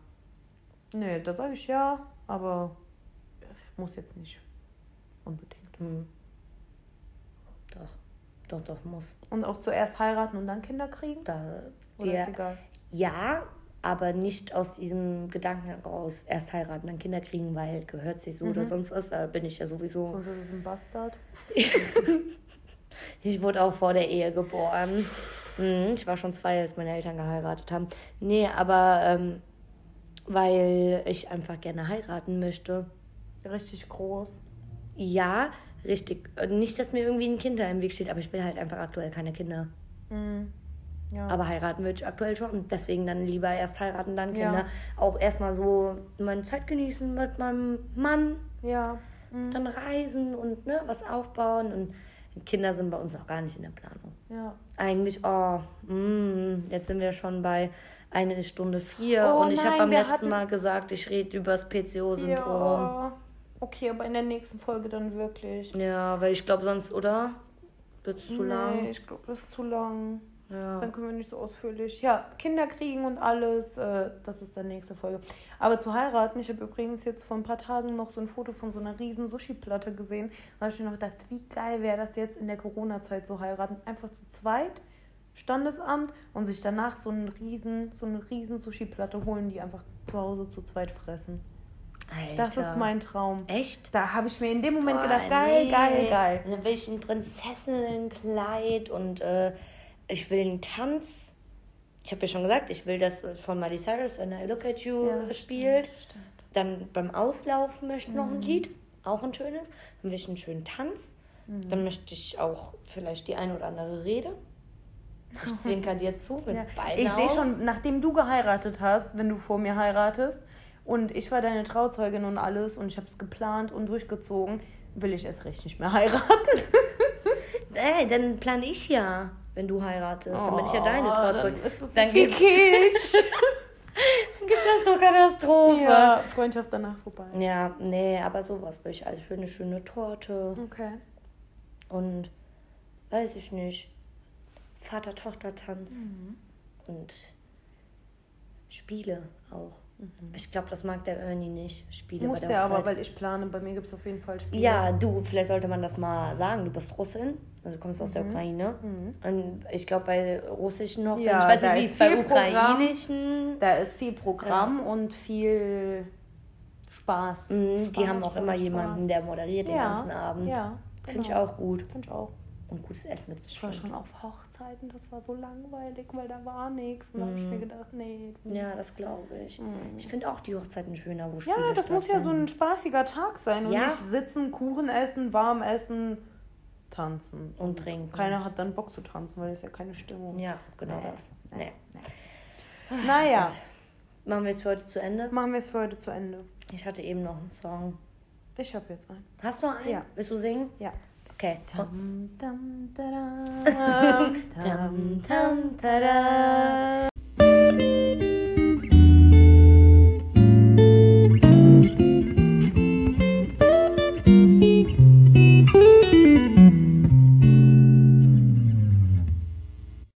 Nee, da sage ich ja, aber es muss jetzt nicht unbedingt. Hm. Doch, doch, doch, muss. Und auch zuerst heiraten und dann Kinder kriegen? Da, Oder wir, ist egal? ja, aber nicht aus diesem Gedanken heraus erst heiraten, dann Kinder kriegen, weil gehört sich so Mhm. oder sonst was. Da bin ich ja sowieso. Sonst ist es ein Bastard. Ich wurde auch vor der Ehe geboren. Mhm, ich war schon zwei, als meine Eltern geheiratet haben. Nee, aber ähm, weil ich einfach gerne heiraten möchte. Richtig groß. Ja, richtig. Nicht, dass mir irgendwie ein Kind da im Weg steht, aber ich will halt einfach aktuell keine Kinder. Ja. Aber heiraten würde ich aktuell schon. Deswegen dann lieber erst heiraten, dann Ja. Kinder. Auch erstmal so meine Zeit genießen mit meinem Mann, ja. dann reisen und ne, was aufbauen. Und Kinder sind bei uns noch gar nicht in der Planung. Ja. Eigentlich, oh, mm, jetzt sind wir schon bei eine Stunde vier. Oh und ich habe beim letzten hatten- Mal gesagt, ich rede über das PCO-Syndrom. ja. Okay, aber in der nächsten Folge dann wirklich. Ja. weil ich glaube sonst, oder? Wird es zu lang? Nee, ich glaube, das ist zu lang. Ja. Dann können wir nicht so ausführlich. Ja, Kinder kriegen und alles, äh, das ist dann nächste Folge. Aber zu heiraten, ich habe übrigens jetzt vor ein paar Tagen noch so ein Foto von so einer riesen Sushi-Platte gesehen. Da habe ich mir noch gedacht, wie geil wäre das jetzt in der Corona-Zeit so heiraten. Einfach zu zweit, Standesamt und sich danach so, einen riesen, so eine riesen Sushi-Platte holen, die einfach zu Hause zu zweit fressen. Das ist Alter. mein Traum. Echt? Da habe ich mir in dem Moment Boah, gedacht, geil, nee. geil, geil. Dann will ich ein Prinzessinnenkleid und äh, ich will einen Tanz. Ich habe ja schon gesagt, ich will das von Miley Cyrus, When I Look at You, Ja, spielt. stimmt, stimmt. Dann beim Auslaufen möchte ich noch ein Lied, auch ein schönes. Dann will ich einen schönen Tanz. Dann möchte ich auch vielleicht die eine oder andere Rede. Ich zwinker dir zu mit Ja. beiden Ich sehe schon, nachdem du geheiratet hast, wenn du vor mir heiratest und ich war deine Trauzeugin und alles und ich habe es geplant und durchgezogen, will ich es recht nicht mehr heiraten. Ey, dann plane ich ja, wenn du heiratest. dann bin ich ja Oh, deine Trauzeugin. dann es Dann Kitsch. Dann gibt es so Katastrophe. ja, Freundschaft danach vorbei. Ja, nee, aber sowas will ich. Also für eine schöne Torte Okay. und weiß ich nicht. Vater-Tochter-Tanz und Spiele auch. Ich glaube, das mag der Ernie nicht. Spiele Muss bei der der aber, weil ich plane. Bei mir gibt es auf jeden Fall Spiele. Ja, du, vielleicht sollte man das mal sagen. Du bist Russin, also du kommst aus Mhm. der Ukraine. Und ich glaube, bei russischen Hochzeiten, Ja, ich weiß nicht, wie es bei viel Programm. ukrainischen. Da ist viel Programm und viel Spaß. Mhm, die Spaß, haben auch immer Spaß. jemanden, der moderiert den Ja, ganzen Abend. ja, Finde ich genau. auch gut. Finde ich auch. Und gutes Essen gibt es Ich war schon. auf Hochzeiten, das war so langweilig, weil da war nichts. Und da habe ich mir gedacht, nee. Ja, das glaube ich. Ich finde auch die Hochzeiten schöner, wo Mhm. Ja, Spiele das muss ja so ein spaßiger Tag sein und Ja. nicht sitzen, Kuchen essen, warm essen, tanzen. Und trinken. Keiner hat dann Bock zu tanzen, weil das ist ja keine Stimmung. Ja, genau Nee, das. Nee. Naja, Machen wir es für heute zu Ende? machen wir es für heute zu Ende. Ich hatte eben noch einen Song. Ich habe jetzt einen. Hast du einen? Ja. Willst du singen? Ja. Okay. Dum, dum, da, dum, dum, dum, da,